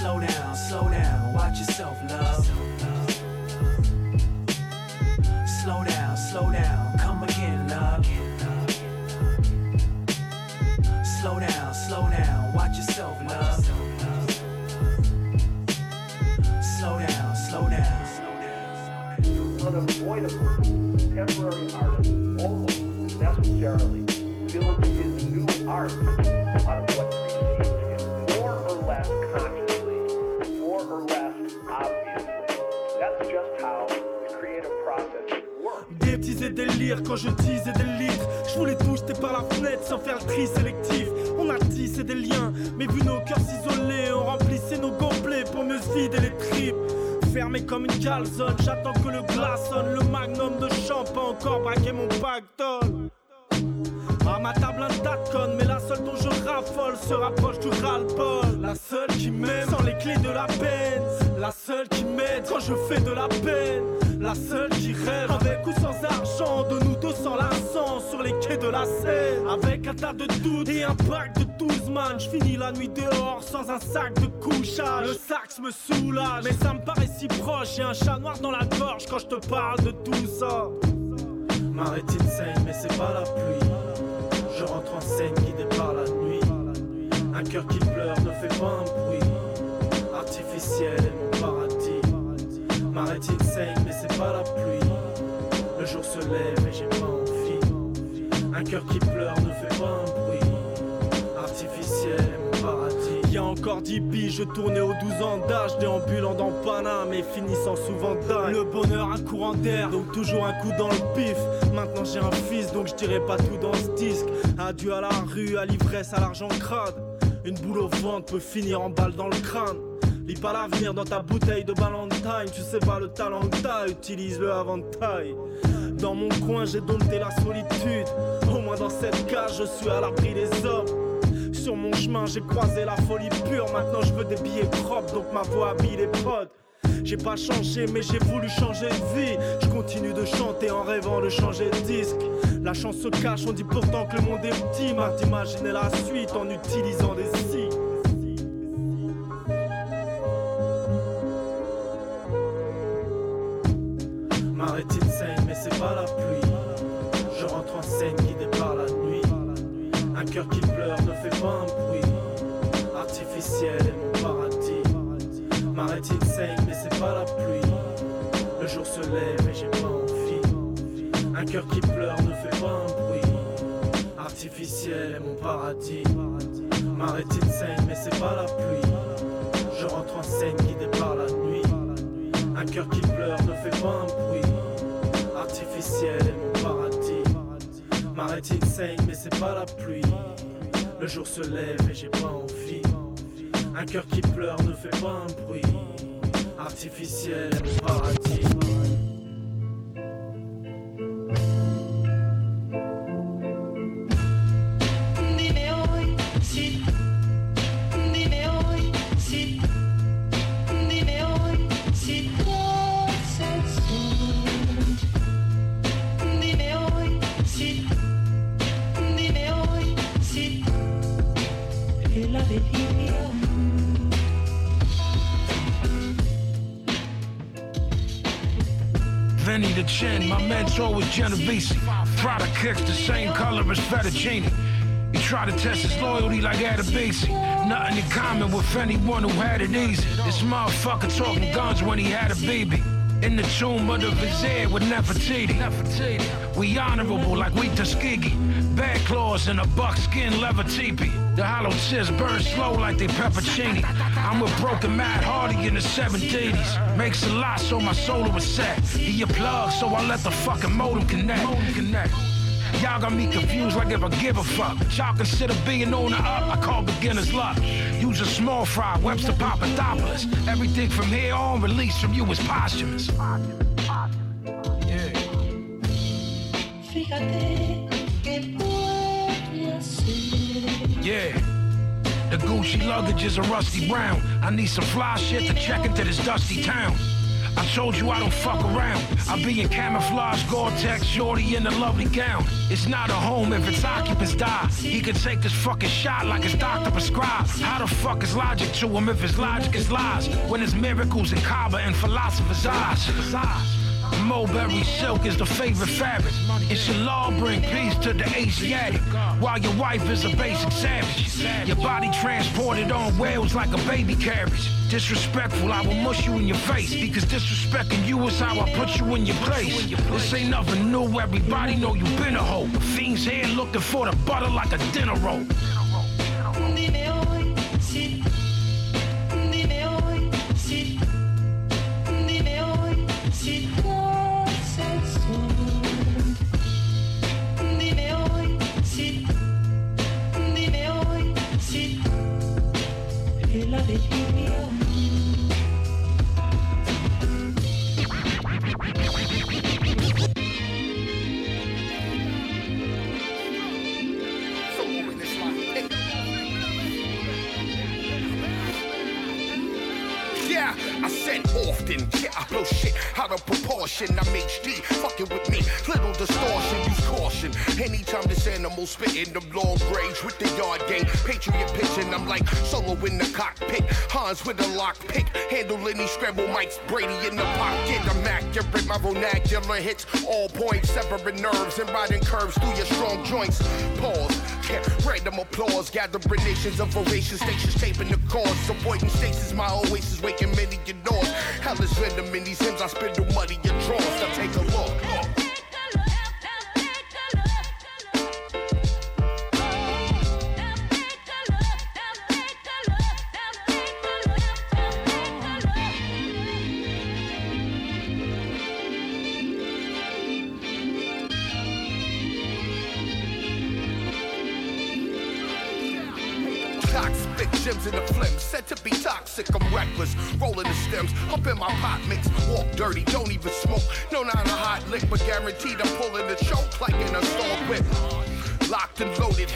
Slow down, slow down, watch yourself, love. Slow down, slow down, Slow down, slow down, watch yourself, love. Slow down, slow down. unavoidable temporary artist almost necessarily builds his new art out of what precedes him, more or less consciously, more or less obviously. That's just how petits et délires quand je disais des livres. Je voulais tout jeter par la fenêtre sans faire le tri sélectif. On a tissé des liens, mais vu nos cœurs s'isoler, on remplissait nos gobelets pour mieux se vider les tripes. Fermé comme une calzone, j'attends que le glace sonne. Le magnum de champagne encore braqué mon pactole. À ma table un datcon, mais la seule dont je raffole se rapproche du ras-le-bol. La seule qui m'aime sans les clés de la peine. La seule qui m'aide quand je fais de la peine. La seule qui rêve avec ou sans argent de nous deux sans l'argent sur les quais de la Seine. Avec un tas de doutes et un pack de 12 man, je finis la nuit dehors sans un sac de couchage. Le sax me soulage, mais ça me paraît si proche. J'ai un chat noir dans la gorge quand je te parle de tout ça. Ma rétine saigne, mais c'est pas la pluie. Je rentre en scène guidé par la nuit. Un cœur qui pleure ne fait pas un bruit. Artificiel est mon paradis. Ma rétine mais c'est pas la pluie. Le jour se lève et j'ai pas envie. Un cœur qui pleure ne fait pas un bruit. Artificiel. Il y a encore 10 piges, je tournais aux 12 ans d'âge, déambulant dans Paname et finissant souvent dingue. Le bonheur, un courant d'air, donc toujours un coup dans le pif. Maintenant j'ai un fils, donc je dirais pas tout dans ce disque. Adieu à la rue, à l'ivresse, à l'argent crade. Une boule au ventre peut finir en balle dans le crâne. Lis pas l'avenir dans ta bouteille de Valentine. Tu sais pas le talent que t'as, utilise-le avant de taille. Dans mon coin, j'ai dompté la solitude. Au moins dans cette cage, je suis à l'abri des hommes. Sur mon chemin, j'ai croisé la folie pure. Maintenant, je veux des billets propres, donc ma voix habille les potes. J'ai pas changé, mais j'ai voulu changer de vie. Je continue de chanter en rêvant de changer de disque. La chance se cache, on dit pourtant que le monde est petit. M'a d'imaginer la suite en utilisant des si. Cœur qui pleure ne fait pas un bruit. Artificiel est mon paradis. Ma rétine saigne, mais c'est pas la pluie. Je rentre en scène guidé par la nuit. Un cœur qui pleure ne fait pas un bruit. Artificiel est mon paradis. Ma rétine saigne, mais c'est pas la pluie. Le jour se lève et j'ai pas envie. Un cœur qui pleure ne fait pas un bruit. Artificiel est mon paradis. Vinny the Chin, my mentor was Genovese. Product kicks the same color as fettuccine. He tried to test his loyalty like Adebisi. Nothing in common with anyone who had it easy. This motherfucker talking guns when he had a baby. In the tomb of the vizier with. Nefertiti. We honorable like we Tuskegee. Bad claws and a buckskin leather teepee. The hollow tips burn slow like they peppercini. I'm with broken mad Hardy in the 70s. Makes a lot so my solar was set. He a plug so I let the fucking modem connect. Modem connect. Y'all got me confused like if I give a fuck. Y'all consider being on the up, I call beginner's luck. Use a small fry, Webster Papadopoulos. Everything from here on released from you is posthumous. Fíjate Yeah. The Gucci luggage is a rusty brown. I need some fly shit to check into this dusty town. I told you I don't fuck around. I be in camouflage, Gore-Tex, shorty in a lovely gown. It's not a home if its occupants die. He could take this fucking shot like his doctor prescribed. How the fuck is logic to him if his logic is lies? When there's miracles in Kaaba and philosophers' eyes. Mulberry silk is the favorite fabric. It should law bring peace to the Asiatic. While your wife is a basic savage. Your body transported on wheels like a baby carriage. Disrespectful, I will mush you in your face. Because disrespecting you is how I put you in your place. This ain't nothing new, everybody know you been a hoe. Fiends here looking for the butter like a dinner roll. Blow shit out of proportion. I'm HD, fucking with me, little distortion, use caution. Anytime this animal spitting them long range with the yard game, Patriot pitching, I'm like solo in the cockpit. Hans with a lock pick, handle any scramble mics, Brady in the pocket. I'm accurate, my vernacular hits all points, severing nerves and riding curves through your strong joints. Pause, random applause, gathering nations of ovations, stations taping the cause, avoiding stasis, my oasis, waking many indoors. Hell is random in these hymns, I spend the money your draws. Now take a look. Stems up in my pot mix. Walk dirty, don't even smoke. No, not a hot lick, but guaranteed I'm pulling the choke like in a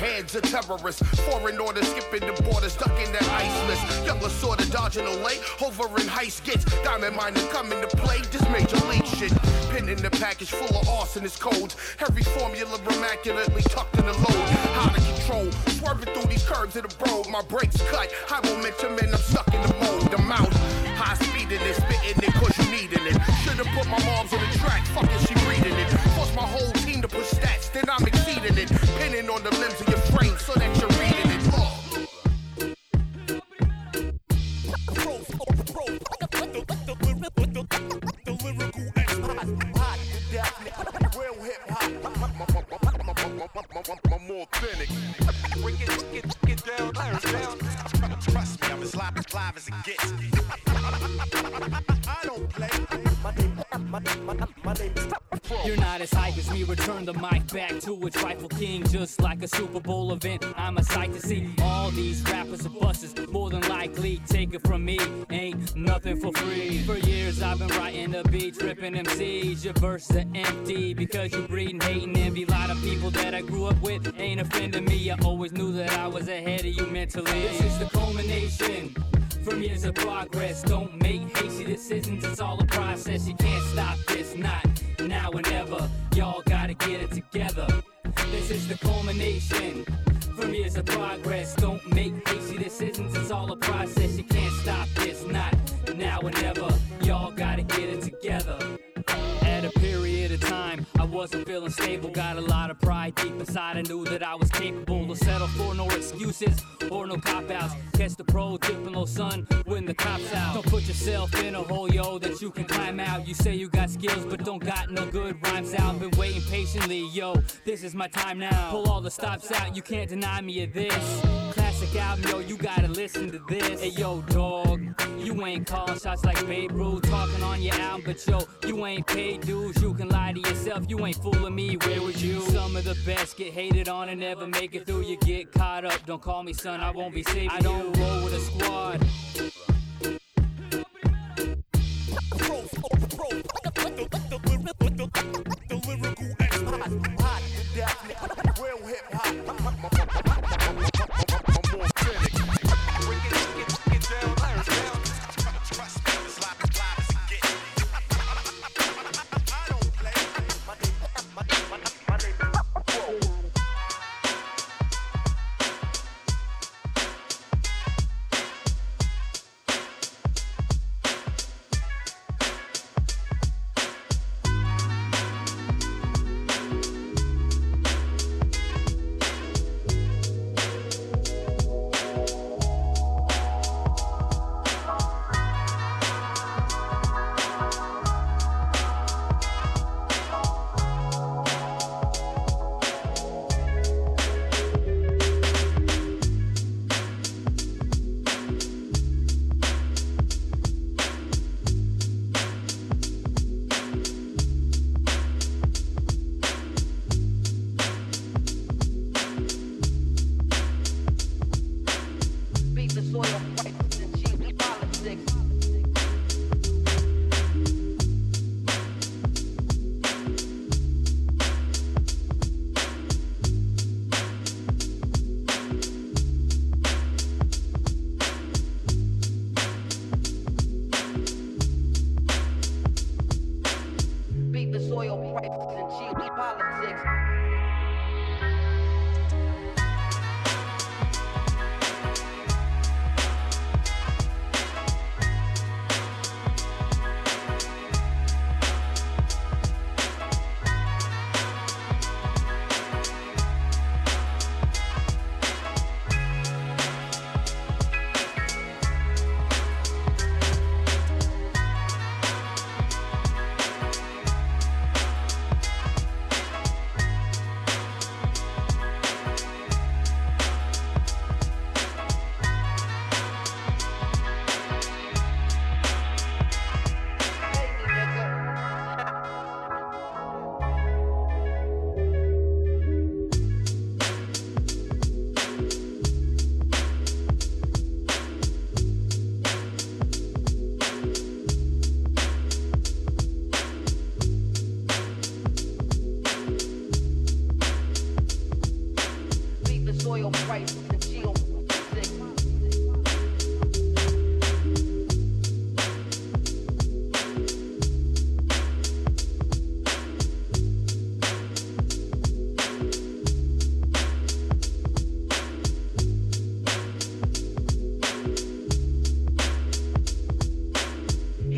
hands of terrorists. Foreign orders, skipping the borders, ducking that ice list. Younger sorta dodging away, over in heist gets. Diamond miner coming to play, this major league shit. Pin in the package full of arsonist codes. Every formula immaculately tucked in the load. How to control, swerving through these curves of the road. My brakes cut, high momentum and I'm stuck in the mode. I'm out, high speeding it, spitting it cause you needing it. Should've put my moms on the track, fucking she reading it. Force my whole team to push stats, then I'm exceeding it. Pinning on the limbs of your frame so that you're reading it. Down. Trust me, I'm as live as it gets. I don't play. My name, my, my, my name is You're not as hype as me. Return the mic back to its rightful king, just like a Super Bowl event. I'm a sight to see. All these rappers are busters. More than likely, take it from me. Ain't nothing for free. For years I've been writing the beats, ripping MCs. Your verses are empty because you breeding hate and envy. lot of people that I grew up with ain't offending me. I always knew that I was ahead of you mentally. This is the culmination. From years of progress, don't make hasty decisions. It's all a process. You can't stop this, not now or never. Y'all gotta get it together. This is the culmination. From years of progress, don't make hasty decisions. It's all a process. You can't stop this, not now or never. Y'all gotta get it together. I was wasn't feeling stable. Got a lot of pride deep inside. I knew that I was capable to settle for no excuses or no cop outs. Catch the pro dipping oh, low sun when the cops out. Don't put yourself in a hole, yo, that you can climb out. You say you got skills, but don't got no good rhymes out. Been waiting patiently, yo. This is my time now. Pull all the stops out. You can't deny me of this. Classic album, yo. You gotta listen to this. Hey, yo, dog. You ain't calling shots like Babe Ruth, talking on your album, but yo, you ain't paid dues. You can lie to yourself, you ain't fooling me. Where was you? Some of the best get hated on and never make it through. You get caught up. Don't call me son, I won't be saving I don't roll with a squad.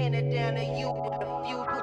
To you with a few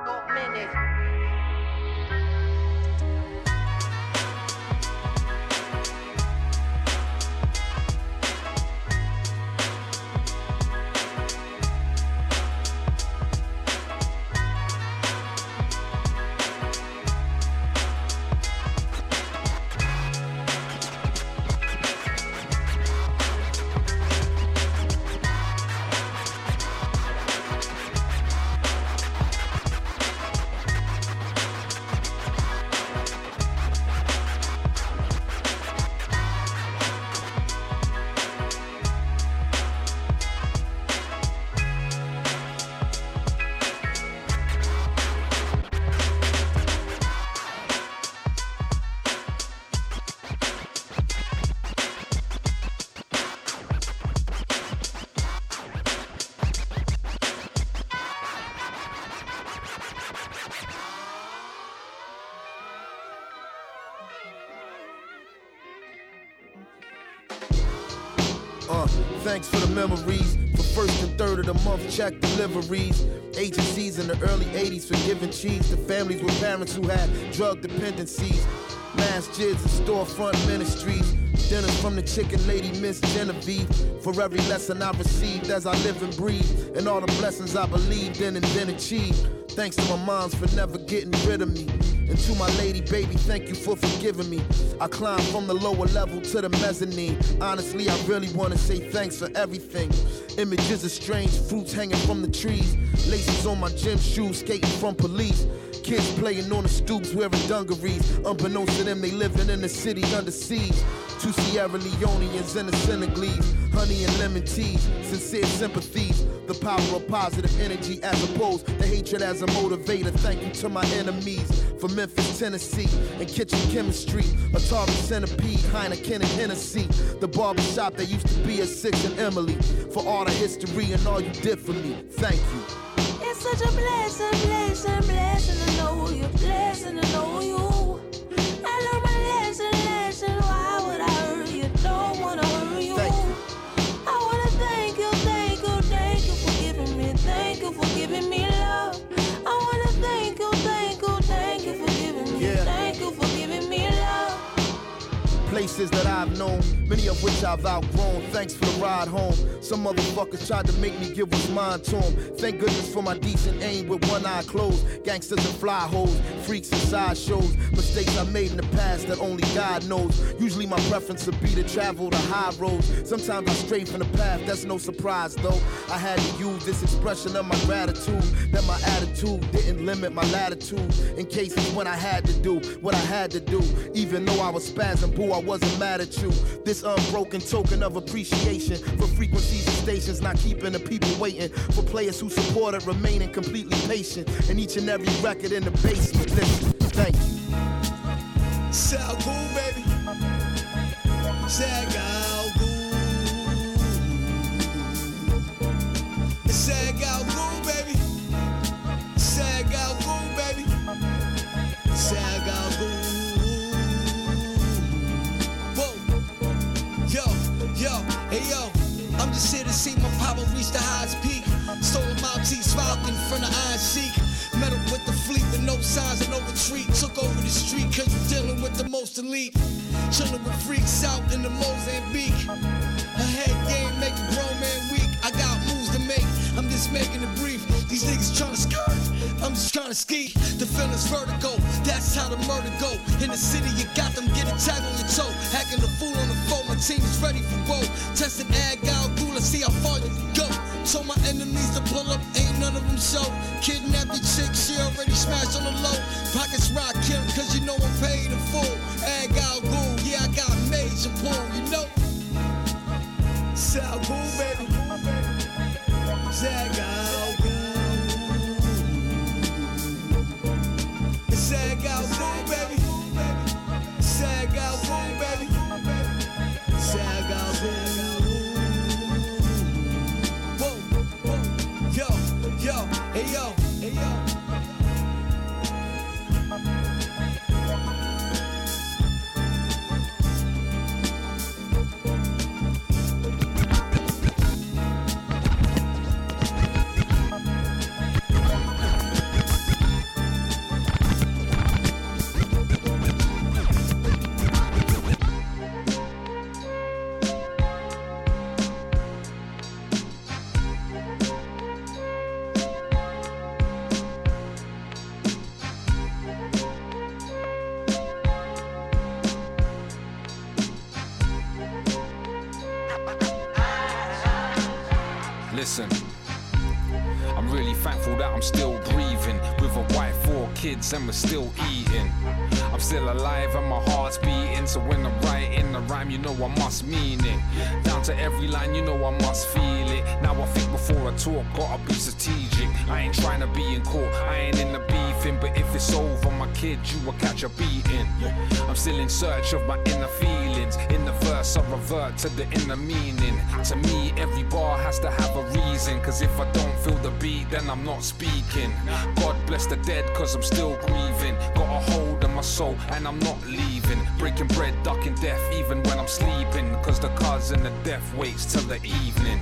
memories, for first and third of the month check deliveries. Agencies in the early 80s for giving cheese to families with parents who had drug dependencies. masjids and storefront ministries. Dinners from the chicken lady, Miss Genevieve. For every lesson I received as I live and breathe. And all the blessings I believed in and then achieved. Thanks to my moms for never getting rid of me. And to my lady, baby, thank you for forgiving me. I climbed from the lower level to the mezzanine. Honestly, I really wanna say thanks for everything. Images of strange fruits hanging from the trees. Laces on my gym shoes, skating from police. Kids playing on the stoops wearing dungarees. Unbeknownst to them, they living in the city under siege. Two Sierra Leoneans and the Senegalese. Honey and lemon teas, sincere sympathies. The power of positive energy as opposed to hatred as a motivator. Thank you to my enemies from Memphis, Tennessee, and kitchen chemistry. Atari centipede, Heineken and Hennessy. The barbershop that used to be a Six and Emily. For all the history and all you did for me. Thank you. It's such a blessing, blessing, blessing to know you, blessing to know you. I learned my Places that I've known, many of which I've outgrown. Thanks for the ride home. Some motherfuckers tried to make me give what's mine to 'em. Thank goodness for my decent aim with one eye closed. Gangsters and fly hoes, freaks and sideshows. Mistakes I made in the past that only God knows. Usually my preference would be to travel the high roads. Sometimes I stray from the path, that's no surprise though. I had to use this expression of my gratitude. That my attitude didn't limit my latitude. In cases when I had to do what I had to do. Even though I was spazzing, boo, I wasn't mad at you. This unbroken token of appreciation for frequencies and stations, not keeping the people waiting. For players who supported, remaining completely patient. And each and every record in the basement. Listen, thank you. Cool, baby. Sag out no retreat. Took over the street cause we're dealing with the most elite. Chilling with freaks out in the Mozambique. A head game make a grown man weak. I got moves to make. I'm just making it brief. These niggas tryna skirt. I'm just tryna ski. The feeling's vertigo. That's how the murder go. In the city, you got them get a tag on your toe. Hacking the fool on the phone. My team is ready for woe. Testing ag out gula. See how far you go. Told my enemies to pull up. Ain't none of them show. Kidnapped the chick. She already smashed on the low. Pockets rock him. Cause you know I'm paid in full. Ag out ghoul. Yeah, I got major pull. You know. Sound cool, baby. Zag we're still eating. I'm still alive and my heart's beating. So when I'm writing the rhyme, you know I must mean it. Down to every line, you know I must feel it. Now I think before I talk, gotta be strategic. I ain't trying to be in court, I ain't in the beefing. But if it's over, my kid, you will catch a beating. I'm still in search of my inner feelings. In the verse, I revert to the inner meaning. To me, every bar has to have a reason. Cause if I don't feel the beat, then I'm not speaking. God bless the dead, cause I'm still grieving. Got a hold on my soul, and I'm not leaving. Breaking bread, ducking death, even when I'm sleeping. Cause the cousin of death waits till the evening.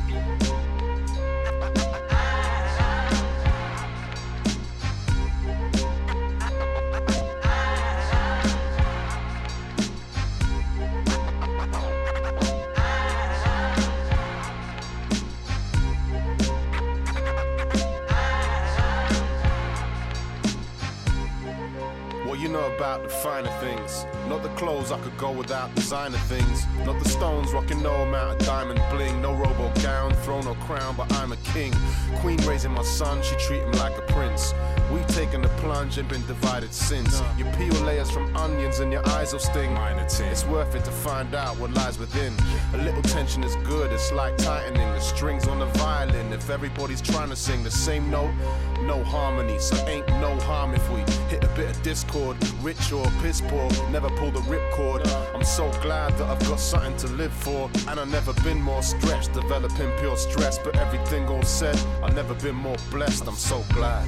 Could without designer things. Not the stones, rocking no amount of diamond bling. No robo gown, throne or crown, but I'm a king. Queen raising my son, she treat him like a prince. We've taken the plunge and been divided since. You peel layers from onions and your eyes will sting. It's worth it to find out what lies within. A little tension is good, it's like tightening the strings on the violin. If everybody's trying to sing the same note, no harmony. So ain't no harm if we hit a bit of discord. Rich or piss poor, never pull the ripcord. I'm so glad that I've got something to live for. And I've never been more stretched, developing pure stress. But everything all said, I've never been more blessed. I'm so glad.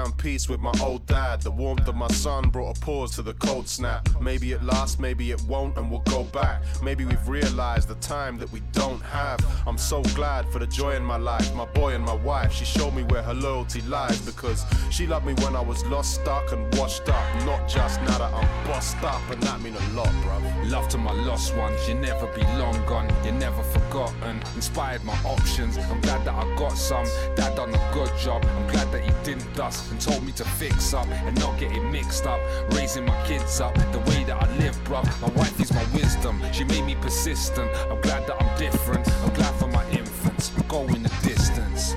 Found peace with my old dad. The warmth of my son brought a pause to the cold snap. Maybe it lasts, maybe it won't, and we'll go back. Maybe we've realized the time that we don't have. I'm so glad for the joy in my life, my boy and my wife. She showed me where her loyalty lies because she loved me when I was lost, stuck, and washed up. Not just now that I'm bossed up, and that mean a lot, bruv. Love to my lost ones, you never be long gone, you're never forgotten. Inspired my options, I'm glad that I got some. Dad done a good job, I'm glad that he didn't dust and told me to fix up and not get it mixed up. Raising my kids up the way that I live, bruv. My wife is my wisdom, she made me persistent. I'm glad that I'm different, I'm glad for my infants, I'm going the distance.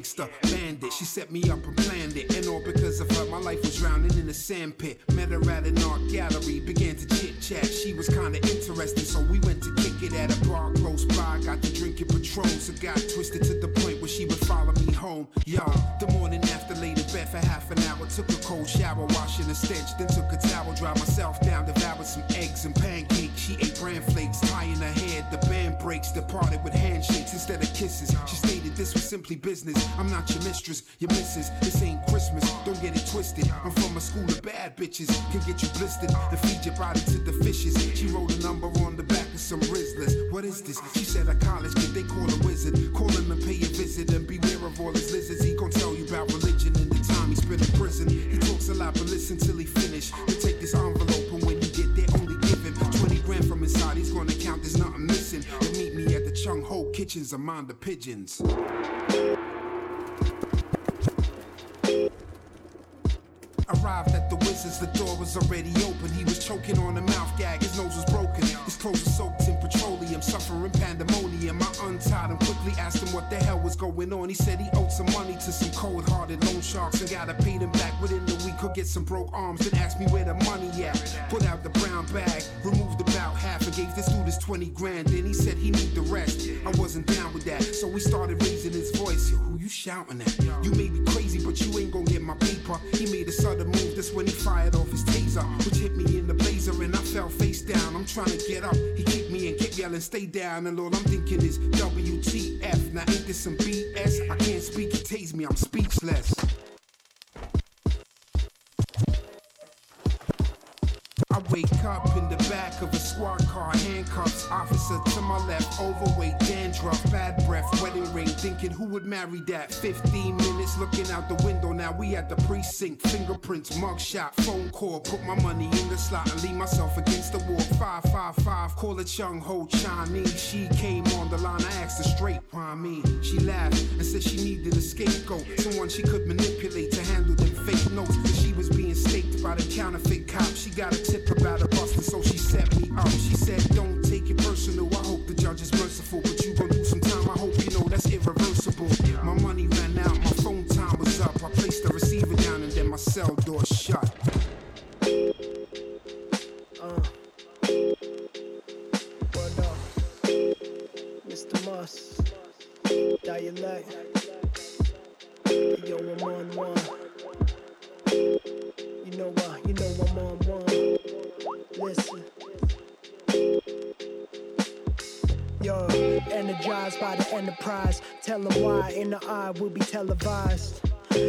Gangster, bandit. She set me up and planned it. And all because of her, my life was drowning in a sand pit. Met her at an art gallery, began to chit chat. She was kinda interesting, so we went to kick it at a bar close by. Got to drinking patrons, so got twisted to the point where she would follow me home. Yo, the morning after laid in bed for half an hour. Took a cold shower, washing the stench. Then took a towel, dry myself down, devoured some eggs and pancakes. She ate bran flakes, tying her head. The breaks, departed with handshakes instead of kisses. She stated this was simply business. I'm not your mistress, your missus. This ain't Christmas, don't get it twisted. I'm from a school of bad bitches. Can get you blistered and feed your body to the fishes. She wrote a number on the back of some Rizzlers. What is this? She said a college kid, they call a wizard. Call him and pay a visit and beware of all his lizards. He gon' tell you about religion and the time he spent in prison. He talks a lot, but listen till he finish. Then take this envelope and when you get there, only give him 20 grand from inside. He's gonna count, there's nothing missing. Chung Ho Kitchens among the pigeons. Arrived at the wizards, the door was already open. He was choking on a mouth gag, his nose was broken. His clothes were soaked in petroleum, suffering pandemonium. I untied him quickly, asked him what the hell was going on. He said he owed some money to some cold hearted loan sharks and gotta pay them back within the week or get some broke arms. Then asked me where the money at. Put out the brown bag, removed about half gave this dude his 20 grand. Then he said he need the rest. I wasn't down with that, so we started raising his voice. Yo, who you shouting at? You may be crazy, but you ain't gonna get my paper. He made a sudden move, that's when he fired off his taser, which hit me in the blazer and I fell face down. I'm trying to get up, he kicked me and kept yelling, stay down. And all I'm thinking is WTF. Now ain't this some BS? I can't speak, he tased me, I'm speechless. Up in the back of a squad car, handcuffs, officer to my left, overweight, dandruff, bad breath, wedding ring, thinking who would marry that? 15 minutes looking out the window, now we at the precinct, fingerprints, mugshot, phone call, put my money in the slot and leave myself against the wall. 555, call it Chung Ho Chinese. She came on the line, I asked her straight, why me? She laughed and said she needed a scapegoat, someone she could manipulate to handle them fake notes. Cause she was faked by the counterfeit cop. She got a tip about a buster, so she set me up. She said, Don't take it personal. I hope the judge is merciful, but you gon' do some time. I hope you know that's irreversible. My money ran out, my phone time was up. I placed the receiver down and then my cell door shut. Uh. what up. Mr. Moss. Dialect. Yo, I'm on one. You know what? You know I'm on one. Listen. Yo, energized by the enterprise. Tell them why in the eye will be televised.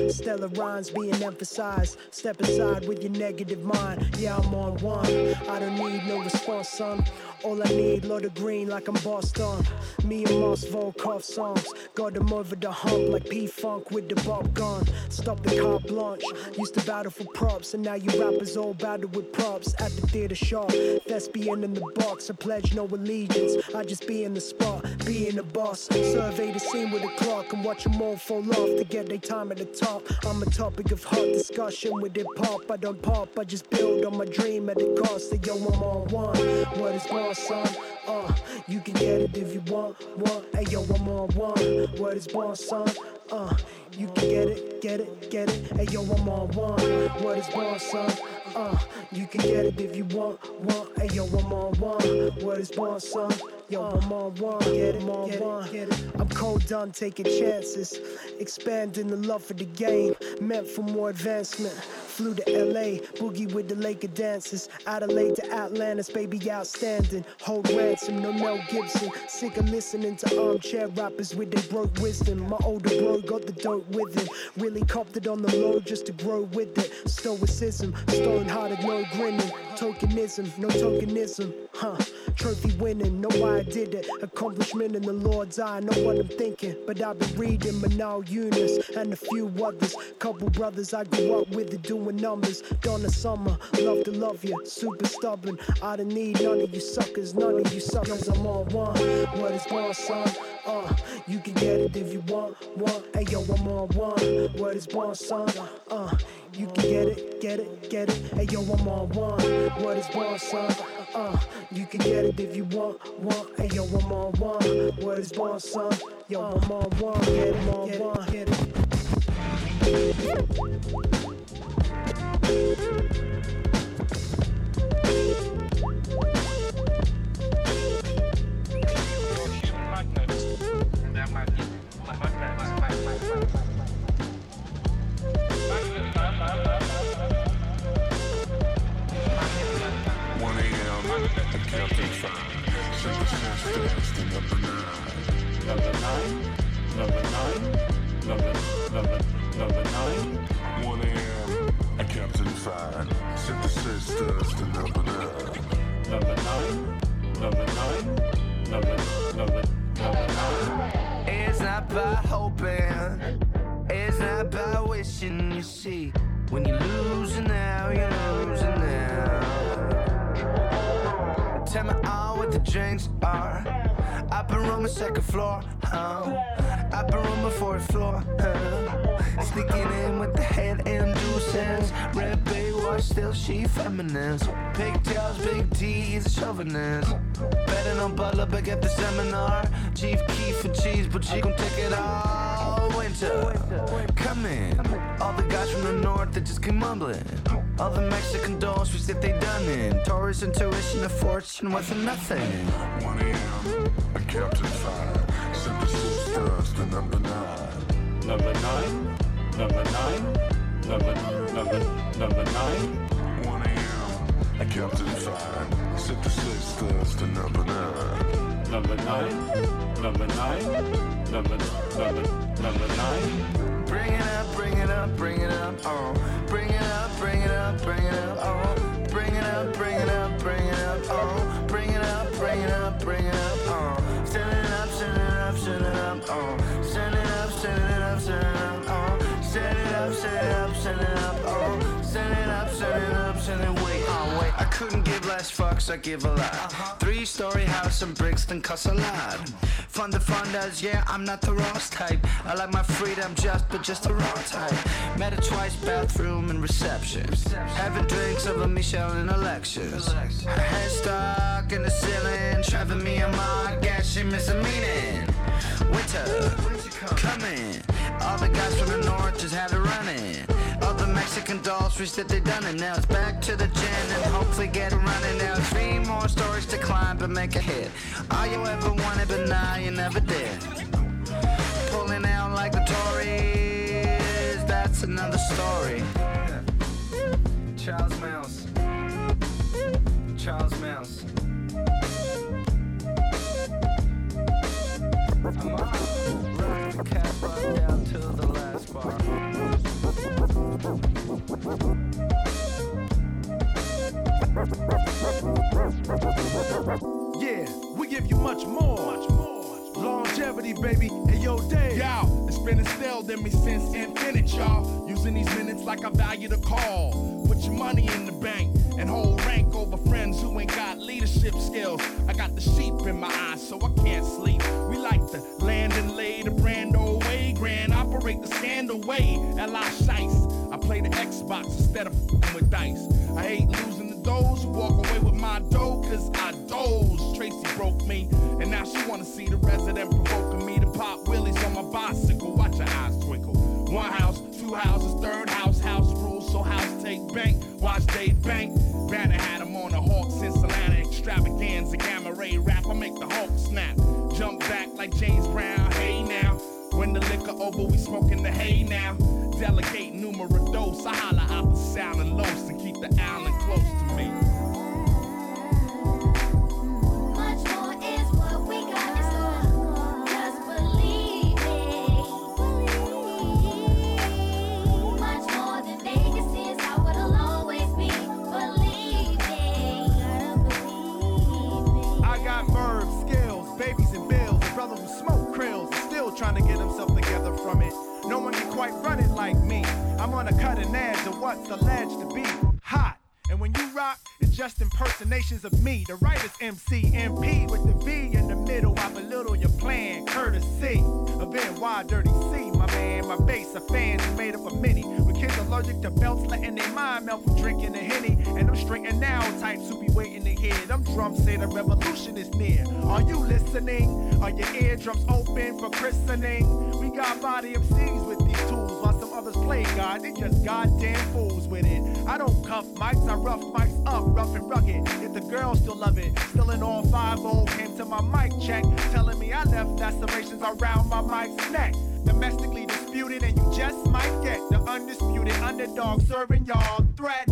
Stellar rhymes being emphasized. Step aside with your negative mind. Yeah, I'm on one. I don't need no response, son. All I need, load of green like I'm Boston. Me and Moss Volkov songs. Got them over the hump like P Funk with the Bop Gun. Stop the carte blanche. Used to battle for props, and now you rappers all battle with props at the theater shop. Thespian in the box. I pledge no allegiance. I just be in the spot, be in the boss. Survey the scene with a clock and watch them all fall off to get their time at the top. I'm a topic of hot discussion with hip hop. I don't pop, I just build on my dream at the cost of yo, I'm on one. What is born, son? Uh, you can get it if you want, want. Hey yo, I'm on one. What is born, son? Uh, you can get it, get it, get it. Hey yo, I'm on one. What is born, son? Uh, you can get it if you want, want. Hey yo, I'm on one. What is born, son? Yo, I'm on one. Get it, on one. Get it. I'm cold done taking chances, expanding the love for the game, meant for more advancement. Flew to LA, boogie with the Laker dancers. Adelaide to Atlantis, baby outstanding. Hold ransom, no Mel Gibson. Sick of listening to armchair rappers with their broke wisdom. My older bro got the dope with him. Really copped it on the low just to grow with it. Stoicism, stone hearted, no grinning. Tokenism, no tokenism. Huh, trophy winning, know why I did it. Accomplishment in the Lord's eye, know what I'm thinking. But I've been reading Manal Eunice and a few others. Couple brothers I grew up with are doing numbers. Donna Summer, love to love you, super stubborn. I don't need none of you suckers, none of you suckers. I'm on one. What is one, son? Uh, you can get it if you want, want. Hey yo, I'm on one. What is one, son? Uh, you can get it, get it, get it. Hey yo, I'm on one. What is one, son? Uh, you can get it if you want, want. Hey yo, I'm on one. What is one, son? Yo, I'm on one. Get it, on one. Get it. One floor, huh? Upper room and fourth floor, huh? Sneaking in with the head and deuces. Red bay Baywatch, still she feminist. Pigtails, big T, is a chauvinist. Betting on Butler back at the seminar. Chief Keef for cheese, but she gon' take it all winter. Come in. All the guys from the north that just came mumbling. All the Mexican dolls, we said they done in. Taurus intuition, a fortune a nothing. 1 a.m. at Captain Five. The number nine. Number nine. Number nine. Number number number nine. 1 a.m. at Captain Five. Super Sisters, the number nine. Number nine. Number nine. Number number number nine. Bring it up, bring it up, bring it up, oh. Bring it up, bring it up, bring it up, oh. Bring it up, bring it up, bring it up, oh. Bring it up, bring it up, bring it up, oh. Send it up, send it up, send it up, oh. Send it up, send it up, send it up, oh. Send it up, send it up, send it up, oh. Send it up, send it up, send it wait, oh wait. I couldn't give less fucks, I give a lot. Uh-huh. Three story house in Brixton costs a lot. Fun to fun does, yeah, I'm not the Ross type. I like my freedom just, but just the raw type. Met her twice, bathroom and reception. Having drinks over Michelle in elections. Her head stuck in the ceiling, driving me a mile. Guess she missing meaning. Winter, coming. All the guys from the north just had it running. All the Mexican dolls wish that they done it. Now it's back to the gin and hopefully get it running. Now three more stories to climb but make a hit. All you ever wanted, but now you never did. Pulling out like the Tories. That's another story. Charles Mouse. Charles Yeah, we give you much more. Much more. Longevity, baby. Hey, yo, Dave. Yo, it's been instilled in me since infinite, y'all. Using these minutes like I value the call. Put your money in the bank and hold rank over friends who ain't got leadership skills. I got the sheep in my eyes, so I can't sleep. We like to land and lay the brand old way, grand operate the scandal way. L.I. Shice. I play the Xbox instead of fing with dice. I hate losing to those who walk away with my dough, cause I doze. Tracy broke me, and now she wanna see the resident provoking me to pop willies on my bicycle. Watch your eyes twinkle. One house, two houses, third house, house rules, so house take bank. Watch Dave bank. Banner had him on the Hawks since Atlanta extravaganza, gamma ray rap. I make the Hulk snap. Jump back like James Brown. Hey now. When the liquor over, we smoking the hay now. Delegate numero dos. I holla out the sound and los and keep the island close to me. Much more is what we got in store. Just believe it. Much more than Vegas is, how it'll always be. Believe. I got verbs, skills, babies and bills. A brother who smoke krills is still trying to get himself quite run it like me. I'm on a cutting edge of what's alleged to be hot. And when you rock, it's just impersonations of me. The writer's MC, MP with the V in the middle. I belittle your plan, courtesy of NY Dirty C, my man. My base of fans is made up of many. With kids allergic to belts, letting their mind melt from drinking the henny. And them straight and now types who be waiting to hear. Them drums say the revolution is near. Are you listening? Are your eardrums open for christening? We got body MCs while some others play God. They just goddamn fools with it. I don't cuff mics, I rough mics up, rough and rugged. If the girls still love it, still in all 5 came to my mic check, telling me I left lacerations around my mic's neck. Domestically disputed, and you just might get the undisputed underdog serving y'all threat.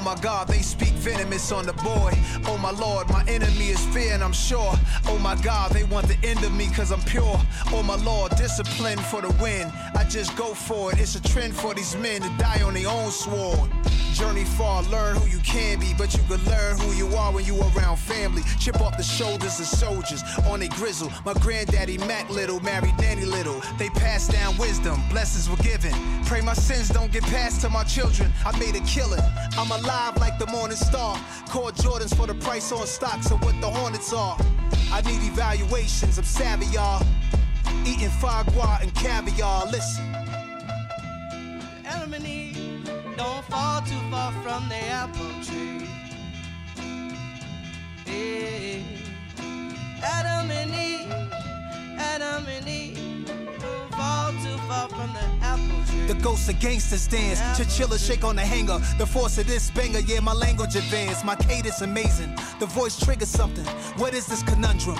Oh my God, they speak venomous on the boy. Oh my Lord, my enemy is fear, and I'm sure. Oh my God, they want the end of me cause I'm pure. Oh my Lord, discipline for the win. I just go for it. It's a trend for these men to die on their own sword. Journey far, learn who you can be, but you can learn who you are when you around family. Chip off the shoulders of soldiers on a grizzle. My granddaddy Mac Little married Nanny Little. They passed down wisdom, blessings were given. Pray my sins don't get passed to my children. I made a killing. I'm alive like the morning star. Call Jordans for the price on stocks of what the Hornets are. I need evaluations, I'm savvy, y'all. Eating foie gras and caviar. Listen. Gangsters dance. Chinchilla shake on the hanger. The force of this banger, yeah, my language advanced. My cadence amazing. The voice triggers something. What is this conundrum?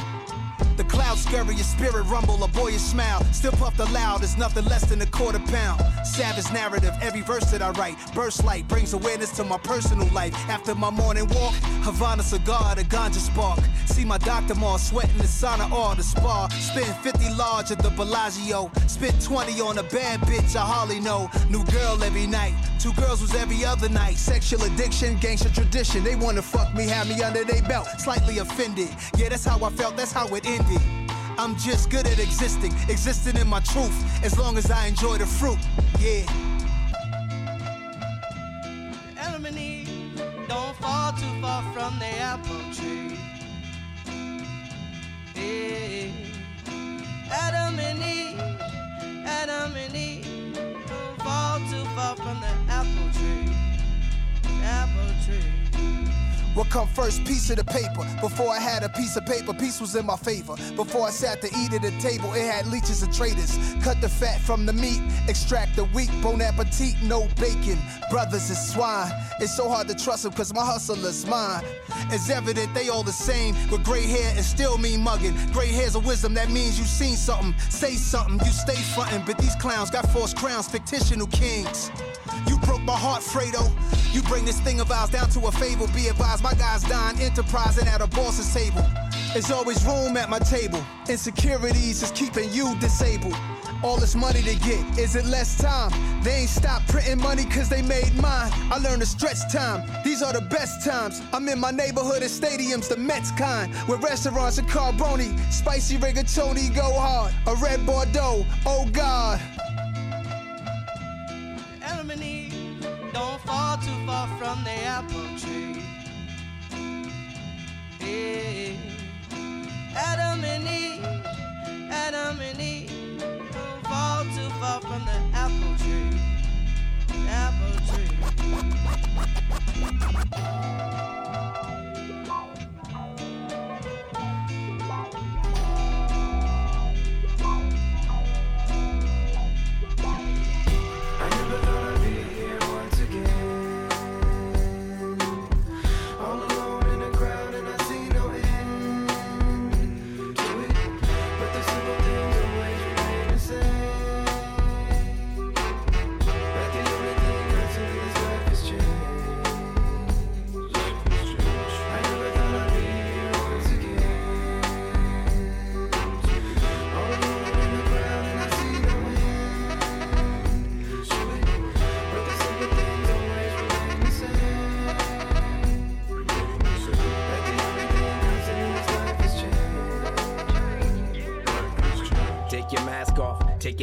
The cloud scurry, your spirit rumble, a boyish smile. Still puffed aloud, it's nothing less than a quarter pound. Savage narrative, every verse that I write. Burst light brings awareness to my personal life. After my morning walk, Havana cigar, the ganja spark. See my doctor more sweating the sauna or the spa. Spend 50 large at the Bellagio. Spent 20 on a bad bitch I hardly know. New girl every night. Two girls was every other night. Sexual addiction, gangster tradition. They wanna fuck me, have me under their belt. Slightly offended. Yeah, that's how I felt, that's how it ended. I'm just good at existing, existing in my truth, as long as I enjoy the fruit. Yeah. Adam and Eve don't fall too far from the apple tree. Yeah. Adam and Eve, Adam and Eve don't fall too far from the apple tree. Apple tree. What come first? Piece of the paper. Before I had a piece of paper, peace was in my favor. Before I sat to eat at the table, it had leeches and traitors. Cut the fat from the meat, extract the weak. Bon appetit, no bacon. Brothers is swine. It's so hard to trust them cause my hustle is mine. It's evident they all the same. With gray hair and still mean mugging. Gray hair's a wisdom that means you seen something. Say something, you stay frontin'. But these clowns got false crowns, fictional kings. You broke my heart, Fredo. You bring this thing of ours down to a fable. Be advised, my guys dying, enterprising at a boss's table. There's always room at my table. Insecurities is keeping you disabled. All this money to get, is it less time? They ain't stopped printing money cause they made mine. I learned to stretch time, these are the best times. I'm in my neighborhood and stadiums, the Mets kind. With restaurants and carboni, spicy rigatoni go hard. A red Bordeaux, oh God. Far from the apple tree. Yeah. Adam and Eve, Adam and Eve fall too far from the apple tree. Apple tree.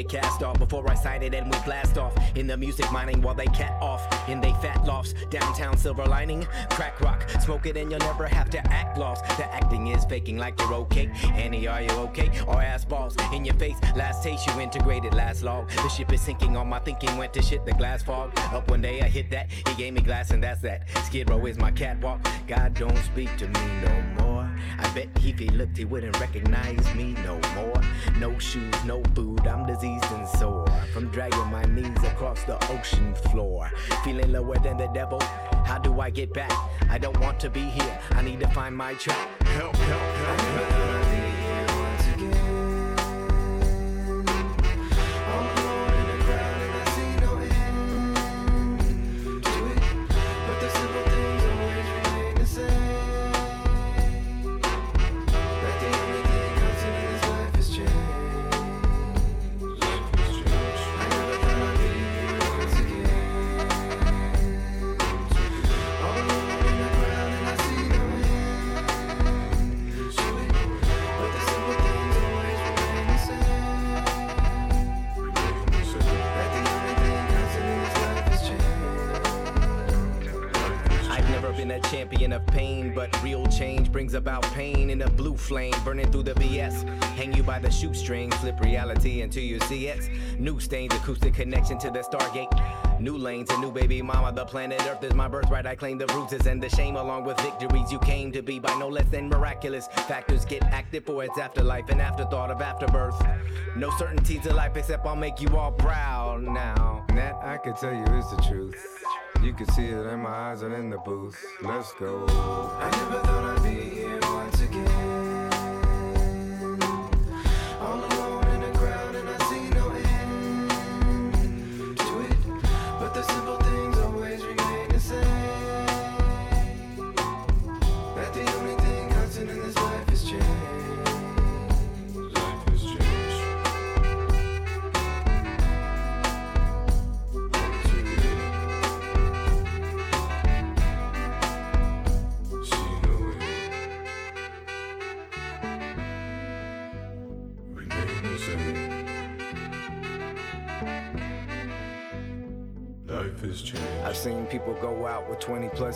Cast off before I sign it and we blast off. In the music mining while they cat off in they fat lofts. Downtown silver lining, crack rock, smoke it and you'll never have to act lost. The acting is faking like you're okay. Annie, are you okay? Or ass balls in your face. Last taste you integrated, last log. The ship is sinking all my thinking, went to shit the glass fog. Up one day I hit that, he gave me glass and that's that. Skid row is my catwalk. God don't speak to me no more. I bet if he looked, he wouldn't recognize me no more. No shoes, no food, I'm diseased and sore. From dragging my knees across the ocean floor. Feeling lower than the devil. How do I get back? I don't want to be here. I need to find my track. Help, help. By the shoestring, flip reality into your CS. New stains, acoustic connection to the Stargate. New lanes, a new baby mama. The planet Earth is my birthright. I claim the bruises and the shame along with victories you came to be by no less than miraculous. Factors get active for its afterlife and afterthought of afterbirth. No certainty to life except I'll make you all proud now. That I can tell you is the truth. You can see it in my eyes and in the booth. Let's go. I never thought I'd be here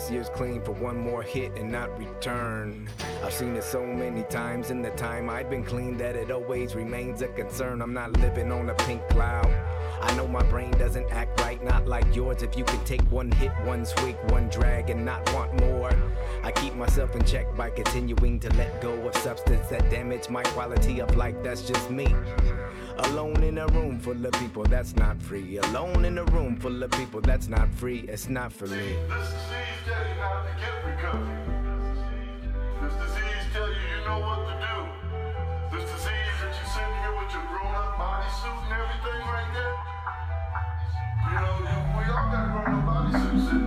with 20 plus years clean for one more hit and not return. I've seen it so many times in the time I've been clean that it always remains a concern. I'm not living on a pink cloud. I know my brain doesn't act right, not like yours. If you can take one hit, one swig, one drag, and not want more, I keep myself in check by continuing to let go of substance that damage my quality of life. That's just me. Alone in a room full of people, that's not free. Alone in a room full of people, that's not free. It's not for me. This disease tell you not to get recovery. This disease tell you you know what to do. This disease that you sitting here with your grown-up bodysuit and everything right there. You know, we all got grown-up bodysuits sitting in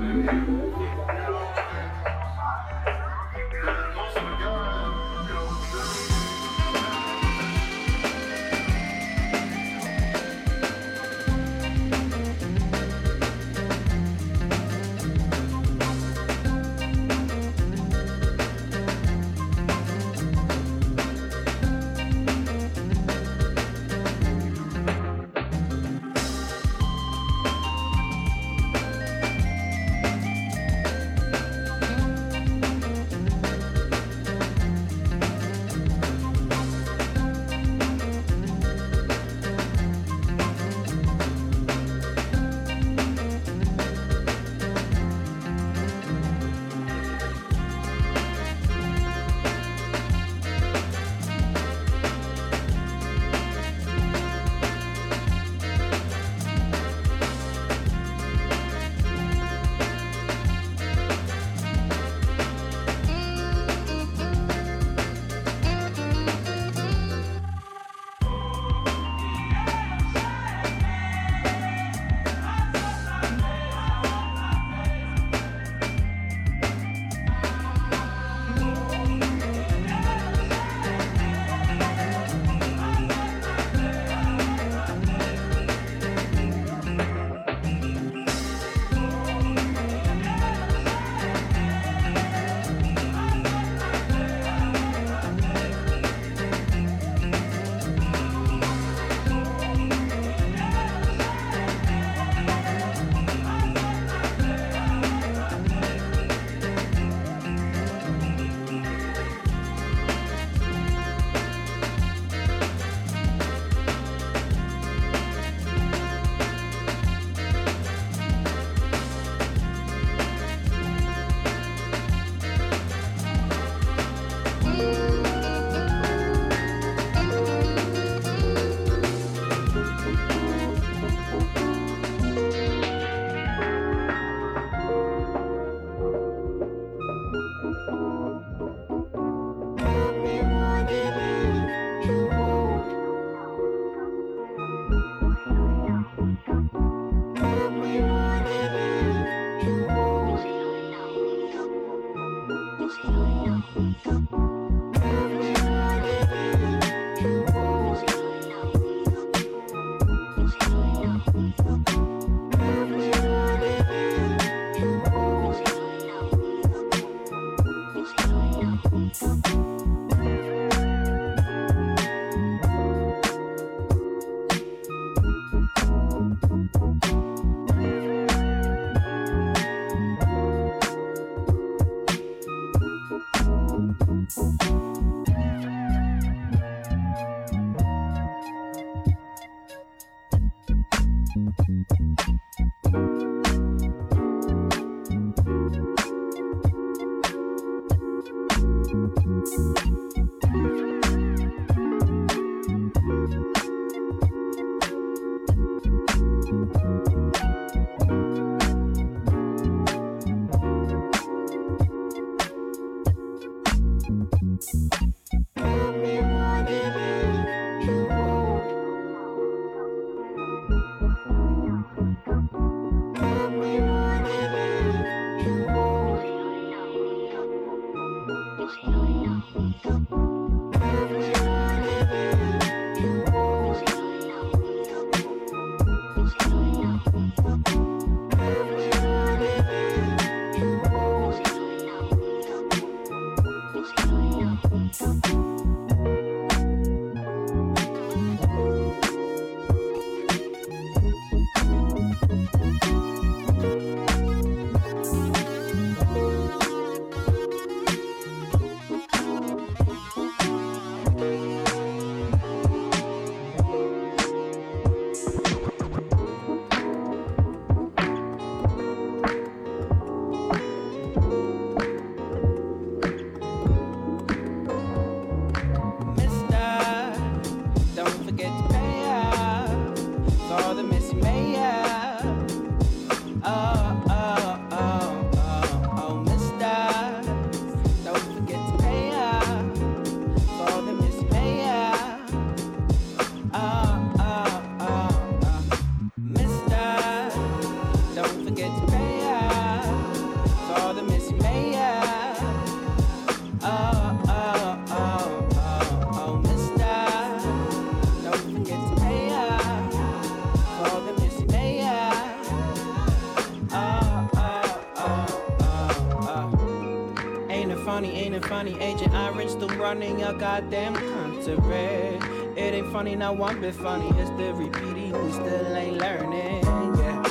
running your goddamn country. It ain't funny now, one bit funny. It's the repeating, we still ain't learning. Yeah,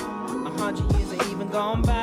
a hundred years ain't even gone by.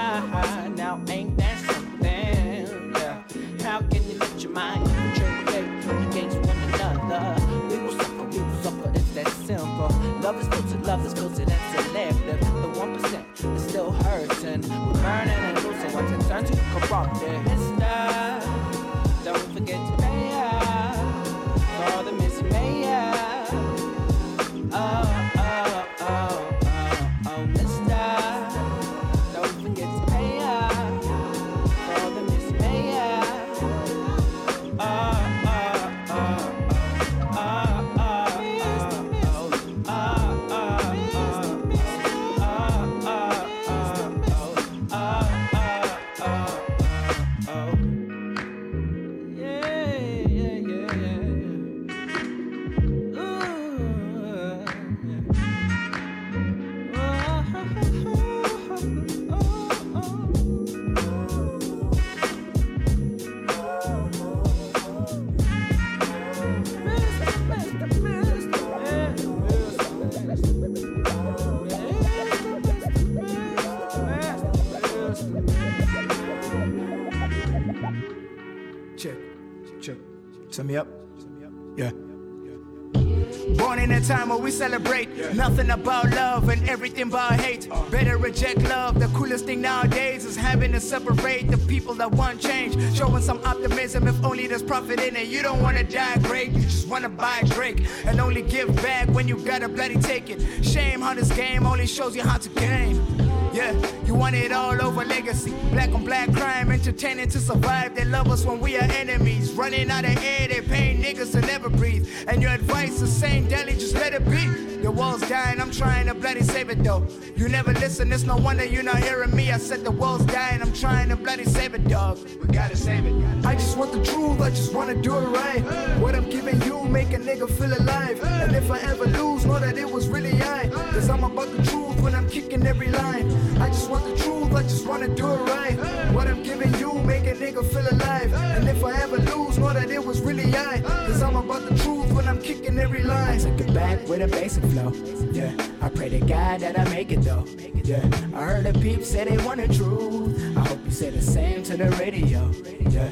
We celebrate. Yeah. Nothing about love and everything about hate. Uh. Better reject love. The coolest thing nowadays is having to separate the people that want change. Showing some optimism if only there's profit in it. You don't wanna die great, you just wanna buy Drake and only give back when you gotta bloody take it. Shame how this game only shows you how to game. Yeah, you want it all over legacy. Black on black crime, entertaining to survive. They love us when we are enemies. Running out of air, they paying niggas to never breathe. And your advice is saying, Deli, just let it be. The world's dying, I'm trying to bloody save it though. You never listen, it's no wonder you're not hearing me. I said the world's dying, I'm trying to bloody save it, dog. We gotta save it. I just want the truth, I just wanna do it right. What I'm giving you, make a nigga feel alive. And if I ever lose, know that it was really I. Cause I'm about the truth when I'm kicking every line. I just want the truth, I just wanna do it right. What I'm giving you, make a nigga feel alive. And if I ever lose, know that it was really I. Cause I'm about the truth when I'm kicking every line. I took it back with a basic flow. Yeah, I pray to God that I make it though. Yeah, I heard the peeps say they want the truth. I hope you say the same to the radio. Yeah,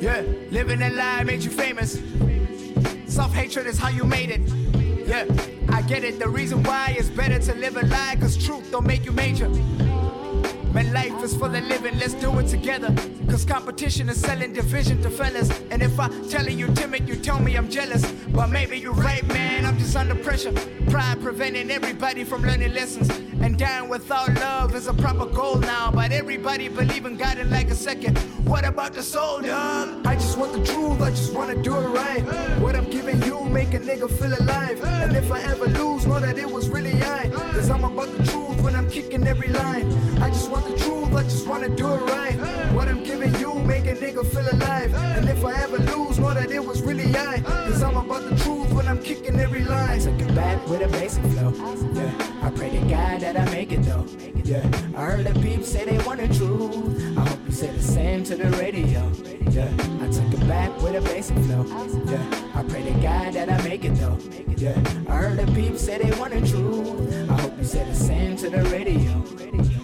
yeah, living a lie made you famous. Self hatred is how you made it. Yeah, I get it. The reason why it's better to live a lie, cause truth don't make you major. Man, life is for the living, let's do it together. Cause competition is selling division to fellas. And if I tell you timid, you tell me I'm jealous. But maybe you're right, man, I'm just under pressure. Pride preventing everybody from learning lessons. And dying without love is a proper goal now. But everybody believe in God in like a second. What about the soul, dog? I just want the truth, I just wanna do it right. What I'm giving you, make a nigga feel alive. And if I ever lose, know that it was really I. Cause I'm about the truth when I'm kicking every line. I just want the truth, I just wanna do it right. What I'm giving you, make a nigga feel alive. And if I ever lose, know that it was really I. Cause I'm about the truth Kicking every line. Took it back with a basic flow. Yeah, I pray to God that I make it though. Yeah, I heard the peeps say they want the truth. I hope you say the same to the radio. Yeah, I took it back with a basic flow. Yeah, I pray to God that I make it though. Yeah, I heard the peeps say they want the truth. I hope you say the same to the radio.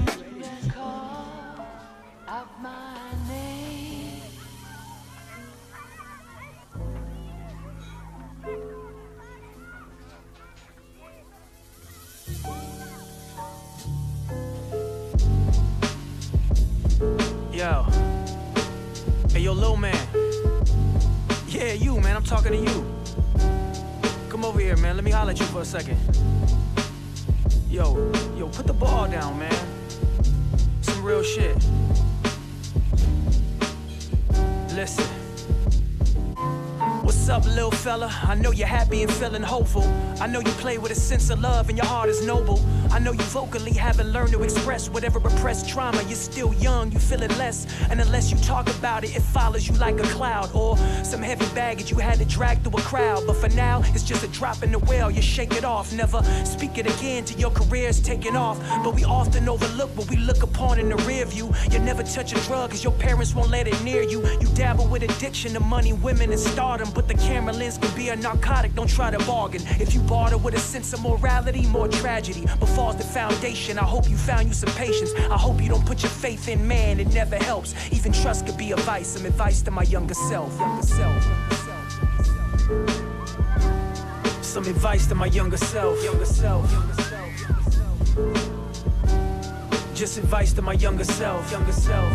A second. Yo, yo, put the ball down, man. Some real shit. Listen. What's up, little fella? I know you're happy and feeling hopeful. I know you play with a sense of love and your heart is noble. I know you vocally haven't learned to express whatever repressed trauma. You're still young, you feel it less. And unless you talk about it, it follows you like a cloud or some heavy baggage you had to drag through a crowd. But for now, it's just a drop in the well. You shake it off, never speak it again till your career's taking off. But we often overlook what we look upon in the rear view. You never touch a drug cause your parents won't let it near you. You dabble with addiction to money, women, and stardom. But the camera lens can be a narcotic, don't try to bargain. If you barter with a sense of morality, more tragedy. But falls the foundation, I hope you found you some patience. I hope you don't put your faith in man, it never helps. Even trust could be a vice, some advice to my younger self. Younger self. Some advice to my younger self. Younger self. Just advice to my younger self. Younger self.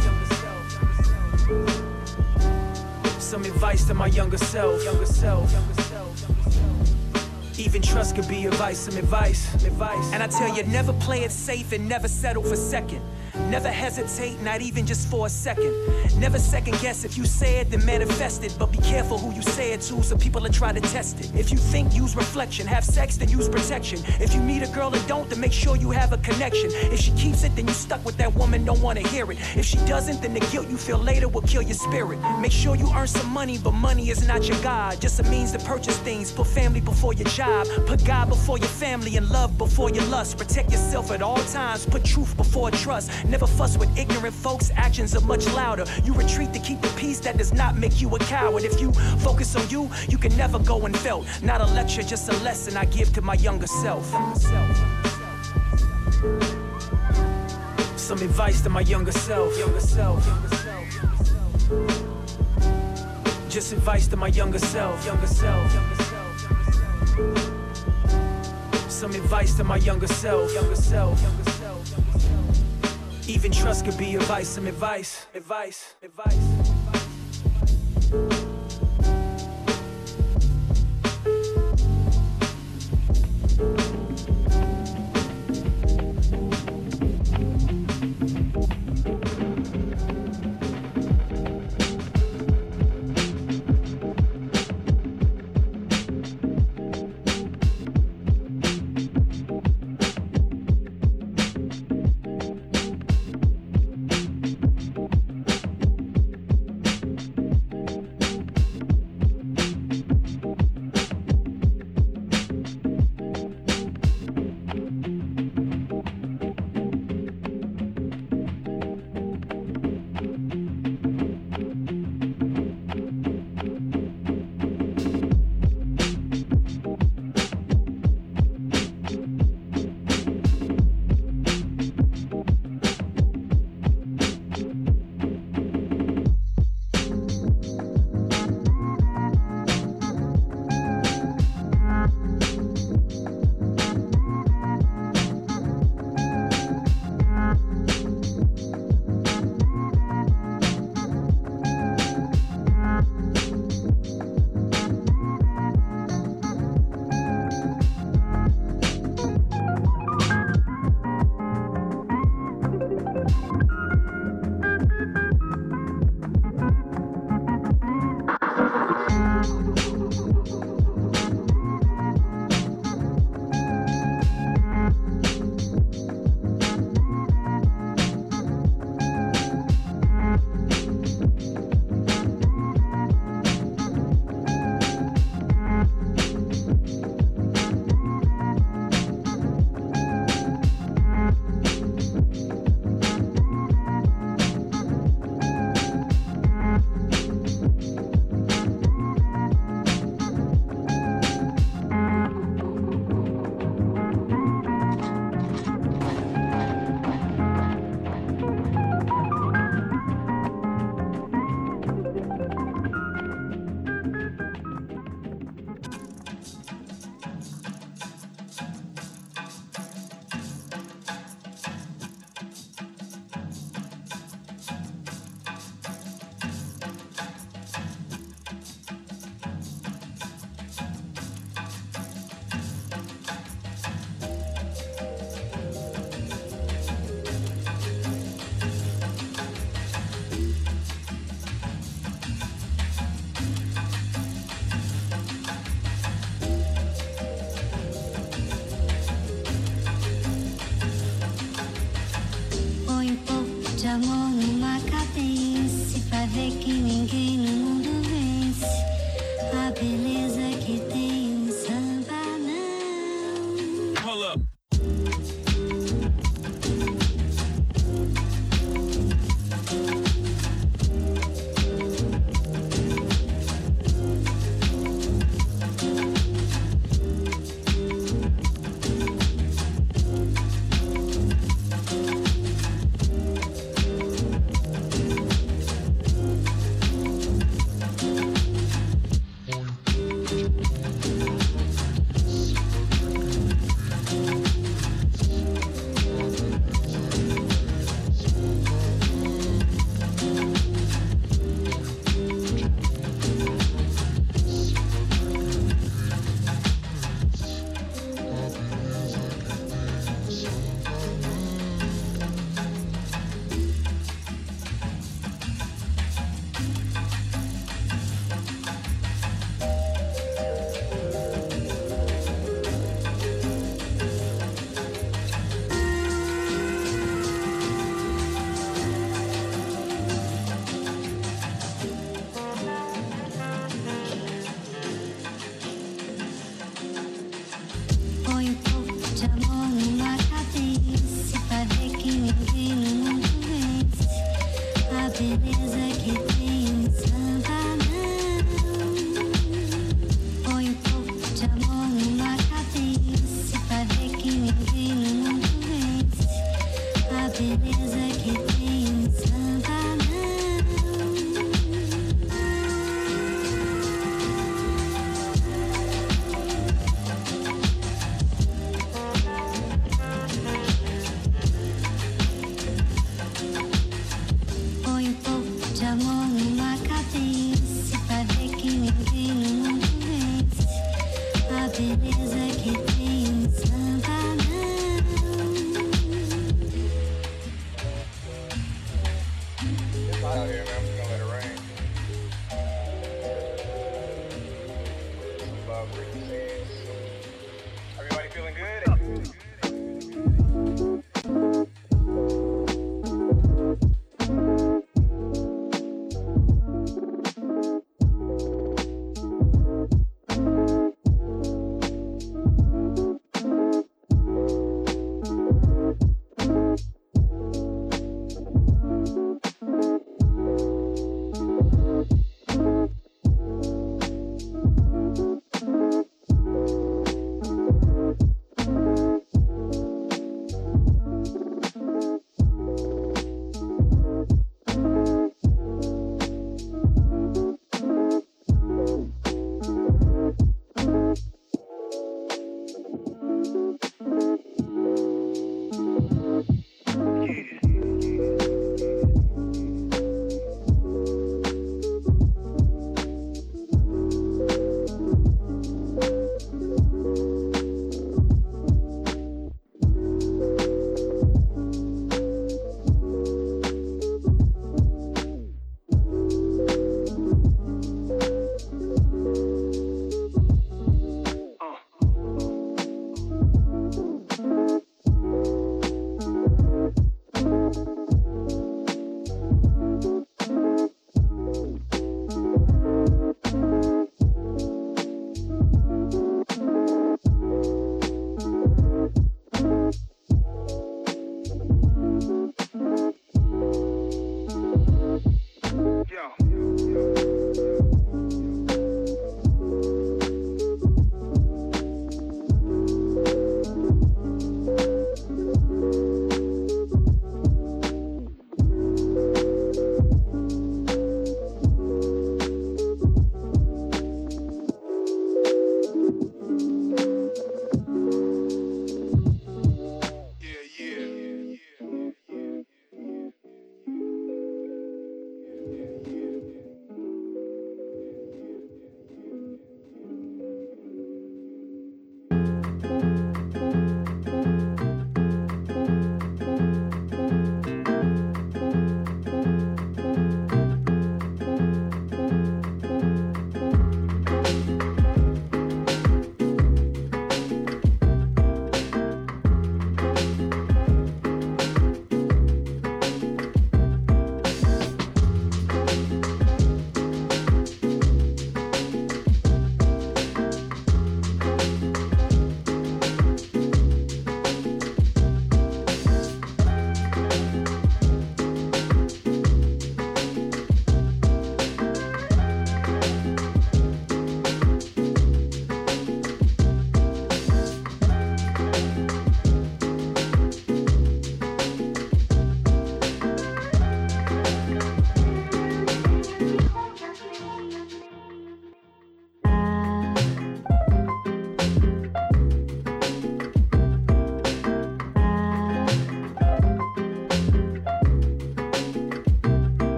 Some advice to my younger self. Younger self. Even trust could be advice, some advice, advice. And I tell you, never play it safe and never settle for second. Never hesitate, not even just for a second. Never second guess if you say it, then manifest it. But be careful who you say it to, so people will try to test it. If you think, use reflection. Have sex, then use protection. If you meet a girl and don't, then make sure you have a connection. If she keeps it, then you stuck with that woman, don't wanna hear it. If she doesn't, then the guilt you feel later will kill your spirit. Make sure you earn some money, but money is not your God. Just a means to purchase things. Put family before your job. Put God before your family and love before your lust. Protect yourself at all times. Put truth before trust. Never fuss with ignorant folks, actions are much louder. You retreat to keep the peace, that does not make you a coward. If you focus on you, you can never go unfelt. Not a lecture, just a lesson I give to my younger self. Some advice to my younger self. Younger self. Just advice to my younger self. Younger self. Some advice to my younger self. Younger self. Even trust could be advice, some advice, advice, advice.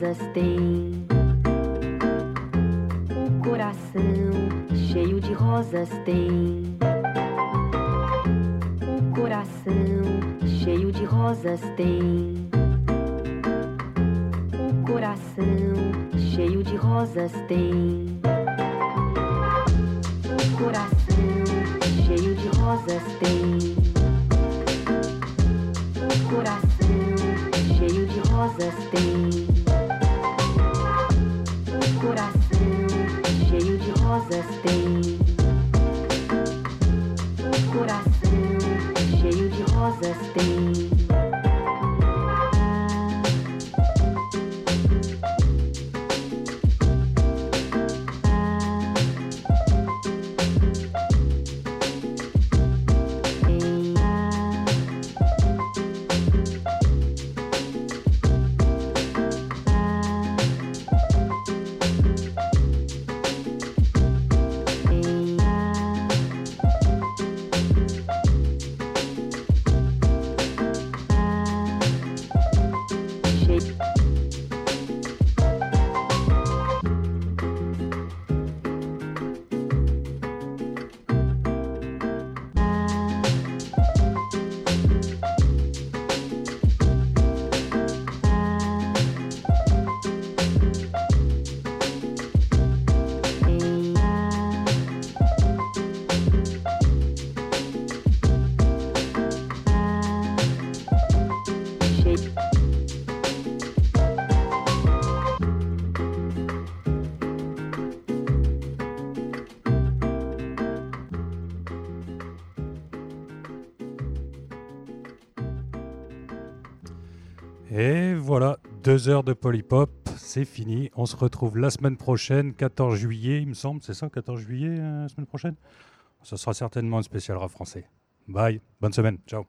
Rosas tem. O coração cheio de rosas tem. Deux heures de Polypop, c'est fini. On se retrouve la semaine prochaine, 14 juillet, il me semble, c'est ça, 14 juillet, euh, la semaine prochaine? Ce sera certainement un spécial rap français. Bye, bonne semaine, ciao.